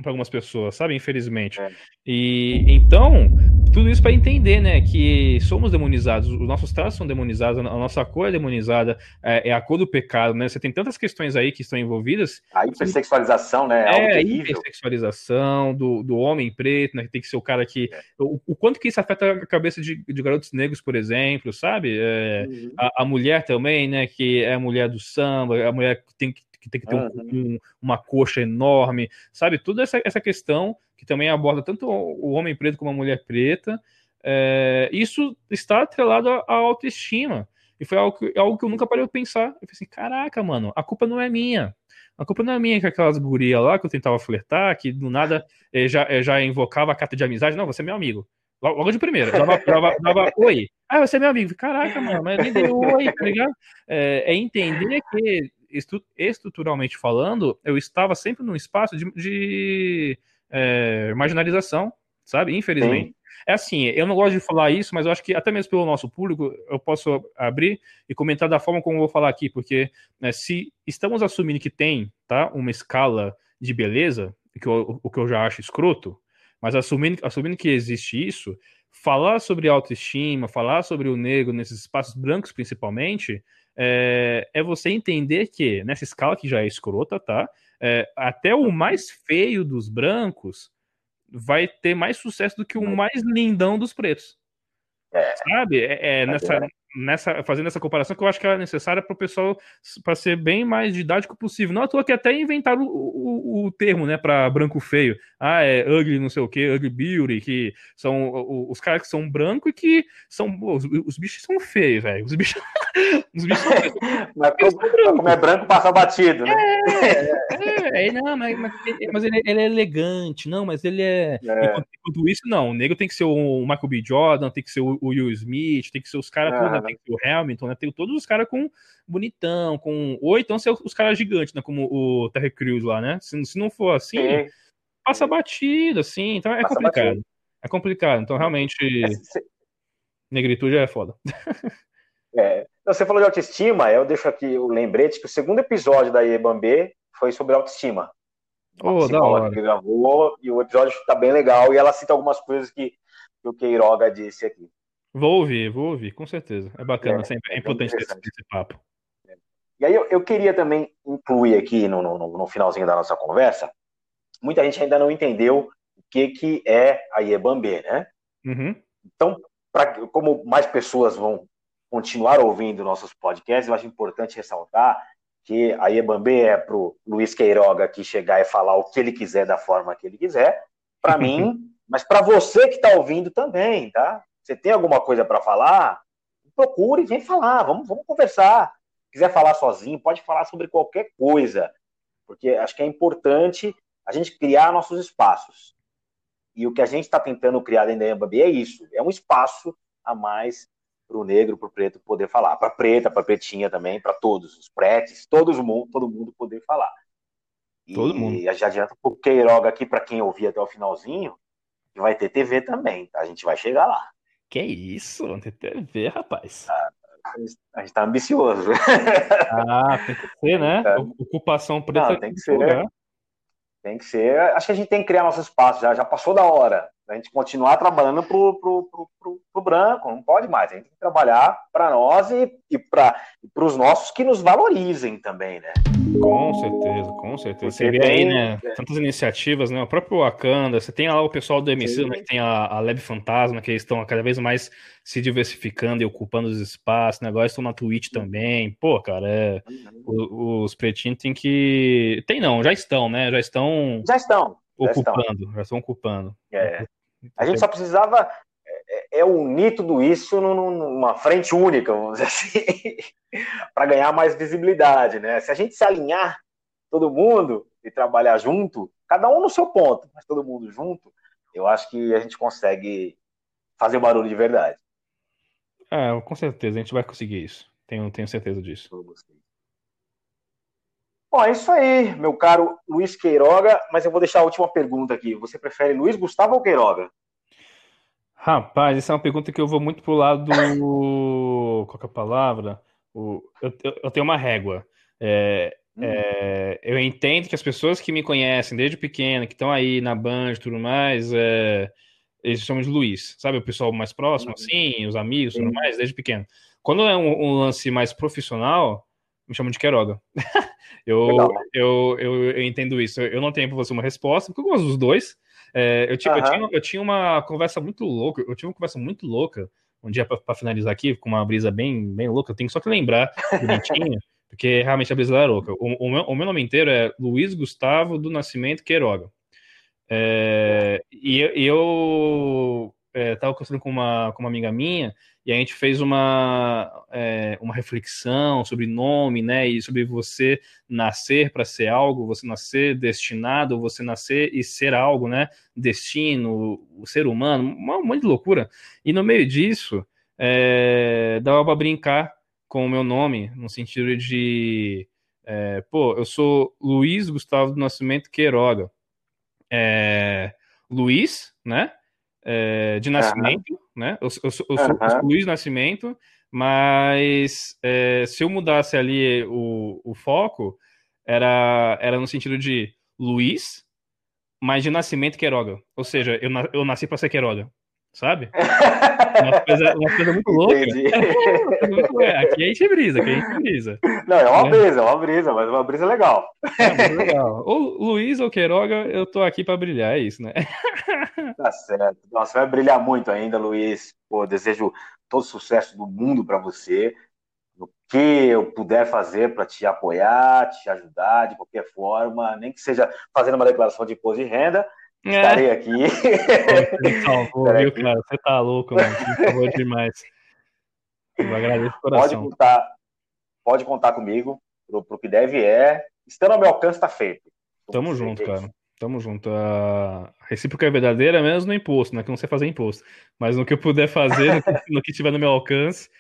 algumas pessoas, sabe? Infelizmente. É. E então, tudo isso para entender, né, que somos demonizados, os nossos traços são demonizados, a nossa cor é demonizada, é, é, a cor do pecado, né? Você tem tantas questões aí que estão envolvidas. A hipersexualização, né? É, a hipersexualização do, do homem preto, né? Que tem que ser o cara que. É. O, o quanto que isso afeta a cabeça de, de garotos negros, por exemplo, sabe? É, uhum. a, a mulher também, né? Que é a mulher do samba, a mulher que tem que que tem que ter uhum. um, um, uma coxa enorme, sabe? Toda essa, essa questão que também aborda tanto o homem preto como a mulher preta. É, isso está atrelado à autoestima. E foi algo que, algo que eu nunca parei de pensar. Eu falei assim: caraca, mano, a culpa não é minha. A culpa não é minha que aquelas gurias lá que eu tentava flertar, que do nada eh, já, eh, já invocava a carta de amizade. Não, você é meu amigo. Logo de primeira. Dava, dava, dava oi. Ah, você é meu amigo. Caraca, mano, mas nem deu oi, tá ligado? É, é entender que estruturalmente falando, eu estava sempre num espaço de, de é, marginalização, sabe? Infelizmente. Sim. É assim, eu não gosto de falar isso, mas eu acho que até mesmo pelo nosso público eu posso abrir e comentar da forma como eu vou falar aqui, porque né, se estamos assumindo que tem tá, uma escala de beleza, que eu, o que eu já acho escroto, mas assumindo, assumindo que existe isso, falar sobre autoestima, falar sobre o negro nesses espaços brancos principalmente, é, é você entender que, nessa escala que já é escrota, tá? É, até o mais feio dos brancos vai ter mais sucesso do que o mais lindão dos pretos. É. Sabe? É, é nessa, nessa, fazendo essa comparação que eu acho que ela é necessária para o pessoal para ser bem mais didático possível. Não à toa que até inventaram o, o, o termo, né, para branco feio. Ah, é ugly, não sei o que, ugly beauty, que são os caras que são branco e que são. Os, os bichos são feios, velho. Os bichos. <laughs> os bichos são feios. <laughs> mas como, como, é branco, passa batido, né? É, é, não, mas, mas, ele, ele, é elegante, não, mas ele é. é. Enquanto, enquanto, isso, não. O negro tem que ser o Michael B. Jordan, tem que ser o, o Will Smith, tem que ser os caras, né? ser o Hamilton, né? Tem todos os caras com bonitão, com. Ou então ser os caras gigantes, né? Como o Terry Crews lá, né? Se, se não for assim, Sim. passa batido, assim. Então é passa complicado. Batido. É complicado. Então, realmente. É, negritude é foda. É. Você falou de autoestima, eu deixo aqui o lembrete que o segundo episódio da Iebambê foi sobre autoestima. Oh, da hora. Que gravou, e o episódio está bem legal, e ela cita algumas coisas que, que o Queiroga disse aqui. Vou ouvir, vou ouvir, com certeza. É bacana, é, sempre, é, é importante esse, esse, papo. E aí eu, eu, queria também incluir aqui no, no, no, finalzinho da nossa conversa, muita gente ainda não entendeu o que, que é a Iebambê, né? Uhum. Então, pra, como mais pessoas vão continuar ouvindo nossos podcasts, eu acho importante ressaltar que a Iebambê é para o Luiz Queiroga aqui chegar e falar o que ele quiser da forma que ele quiser, para <laughs> mim, mas para você que está ouvindo também, tá? Você tem alguma coisa para falar? Procure, vem falar, vamos, vamos conversar. Se quiser falar sozinho, pode falar sobre qualquer coisa, porque acho que é importante a gente criar nossos espaços. E o que a gente está tentando criar dentro da Iebambê é isso, é um espaço a mais para o negro, para o preto poder falar, para a preta, para a pretinha também, para todos, os pretes, todo mundo, todo mundo poder falar. E todo mundo. já adianta o Queiroga aqui para quem ouvir até o finalzinho, que vai ter TV também, tá? A gente vai chegar lá. Que isso, TV, rapaz. Ah, a gente tá ambicioso. Ah, tem que ser, né? <laughs> É. Ocupação preta. Não, tem que ser. Né? Tem que ser. Acho que a gente tem que criar nosso espaço, já, já passou da hora a gente continuar trabalhando pro, pro, pro, pro, pro branco, não pode mais. A gente tem que trabalhar para nós e, e para os nossos que nos valorizem também, né? Com certeza, com certeza. Você vê aí, né, é. tantas iniciativas, né? O próprio Wakanda, você tem lá o pessoal do MC, né, que tem a, a Lab Fantasma, que eles estão cada vez mais se diversificando e ocupando os espaços, né? Agora estão na Twitch também. Pô, cara, é, os, os pretinhos tem que. Tem não, já estão, né? Já estão. Já estão. Ocupando, já estão ocupando. É. A gente só precisava é, é unir tudo isso numa frente única, vamos dizer <laughs> assim, para ganhar mais visibilidade, né? Se a gente se alinhar todo mundo e trabalhar junto, cada um no seu ponto, mas todo mundo junto, eu acho que a gente consegue fazer barulho de verdade. É, com certeza, a gente vai conseguir isso. Tenho, tenho certeza disso. Bom, é isso aí, meu caro Luiz Queiroga, mas eu vou deixar a última pergunta aqui. Você prefere Luiz Gustavo ou Queiroga? Rapaz, essa é uma pergunta que eu vou muito pro lado do. <coughs> Qual é a palavra? O... Eu, eu, eu tenho uma régua. É, hum. é, eu entendo que as pessoas que me conhecem desde pequeno, que estão aí na Band e tudo mais, é, eles chamam de Luiz, sabe? O pessoal mais próximo, uhum. assim, os amigos tudo mais, desde pequeno. Quando é um, um lance mais profissional, me chamam de Queiroga. <laughs> eu, eu, eu, eu, entendo isso. Eu não tenho para você uma resposta, porque eu gosto dos dois. É, eu, tinha, uhum. eu, tinha, eu tinha uma conversa muito louca, eu tive uma conversa muito louca um dia para finalizar aqui, com uma brisa bem, bem louca. Eu tenho só que lembrar bonitinho, <laughs> porque realmente a brisa era louca. O, o, meu, o meu nome inteiro é Luiz Gustavo do Nascimento Queiroga. É, e, e eu é, conversando com uma, com uma amiga minha e a gente fez uma, é, uma reflexão sobre nome, né? E sobre você nascer para ser algo, você nascer destinado, você nascer e ser algo, né? Destino, o ser humano, um monte de loucura. E no meio disso, é, dava para brincar com o meu nome, no sentido de, é, pô, eu sou Luiz Gustavo do Nascimento Queiroga. É, Luiz, né? É, de nascimento, uhum. né? Eu, eu, eu sou. Luiz Nascimento, mas é, se eu mudasse ali o, o foco, era, era no sentido de Luiz, mas de nascimento Queiroga. Ou seja, eu, eu nasci para ser Queiroga. Sabe? <laughs> Uma coisa, uma coisa muito louca. <laughs> É, aqui a gente brisa, aqui a gente brisa. Não, é uma é. brisa, é uma brisa, mas uma brisa legal. É, legal. Ou Luiz ou Queiroga, eu tô aqui para brilhar, é isso, né? <laughs> Tá certo. Nossa, vai brilhar muito ainda, Luiz. Pô, desejo todo sucesso do mundo para você. No que eu puder fazer para te apoiar, te ajudar de qualquer forma, nem que seja fazendo uma declaração de imposto de renda, é. Estarei aqui. <laughs> Você salvou, viu, cara? Você tá louco, mano. Você salvou demais. Eu agradeço o coração. Pode contar, pode contar comigo. Pro, pro que deve é. Estando ao meu alcance, tá feito. Tamo junto, cara. Tamo junto. A recíproca é verdadeira mesmo no imposto, né? Que eu não sei fazer imposto. Mas no que eu puder fazer, no que tiver no meu alcance,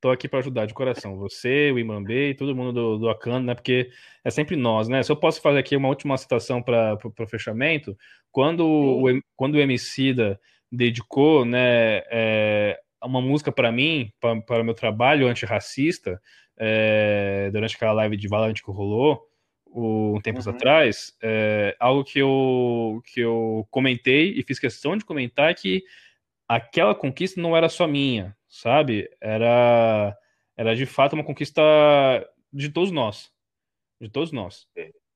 tô aqui para ajudar de coração. Você, o Imambê e todo mundo do, do Akano, né? Porque é sempre nós, né? Se eu posso fazer aqui uma última citação para o fechamento, quando o, quando o Emicida dedicou, né, é, uma música para mim, para o meu trabalho antirracista, é, durante aquela live de Valorant que rolou, um tempos uhum. atrás, é, algo que eu, que eu comentei e fiz questão de comentar é que aquela conquista não era só minha, sabe? Era, era de fato uma conquista de todos nós. De todos nós.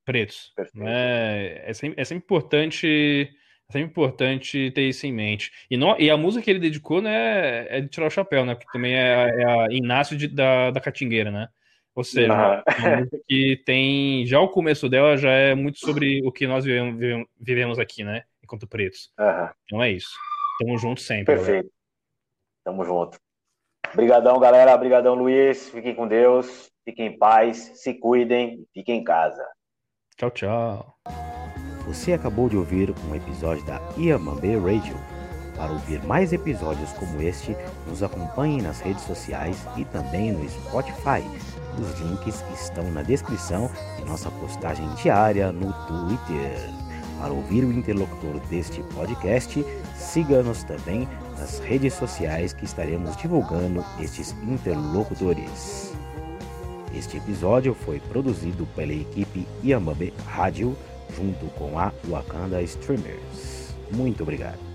Pretos. Né? É, sempre, é sempre importante. É sempre importante ter isso em mente. E, não, e a música que ele dedicou, né, é de tirar o chapéu, né? Porque também é, é a Inácio de, da, da Catingueira, né? Ou seja, ah. uma música que tem. Já o começo dela já é muito sobre o que nós vivemos, vivemos aqui, né? Enquanto pretos. Uhum. Então é isso. Tamo junto sempre. Perfeito. Galera. Tamo junto. Obrigadão, galera. Obrigadão, Luiz. Fiquem com Deus. Fiquem em paz. Se cuidem. Fiquem em casa. Tchau, tchau. Você acabou de ouvir um episódio da Iamambe Radio. Para ouvir mais episódios como este, nos acompanhe nas redes sociais e também no Spotify. Os links estão na descrição e nossa postagem diária no Twitter. Para ouvir o interlocutor deste podcast, siga-nos também nas redes sociais que estaremos divulgando estes interlocutores. Este episódio foi produzido pela equipe Yamabe Rádio junto com a Wakanda Streamers. Muito obrigado.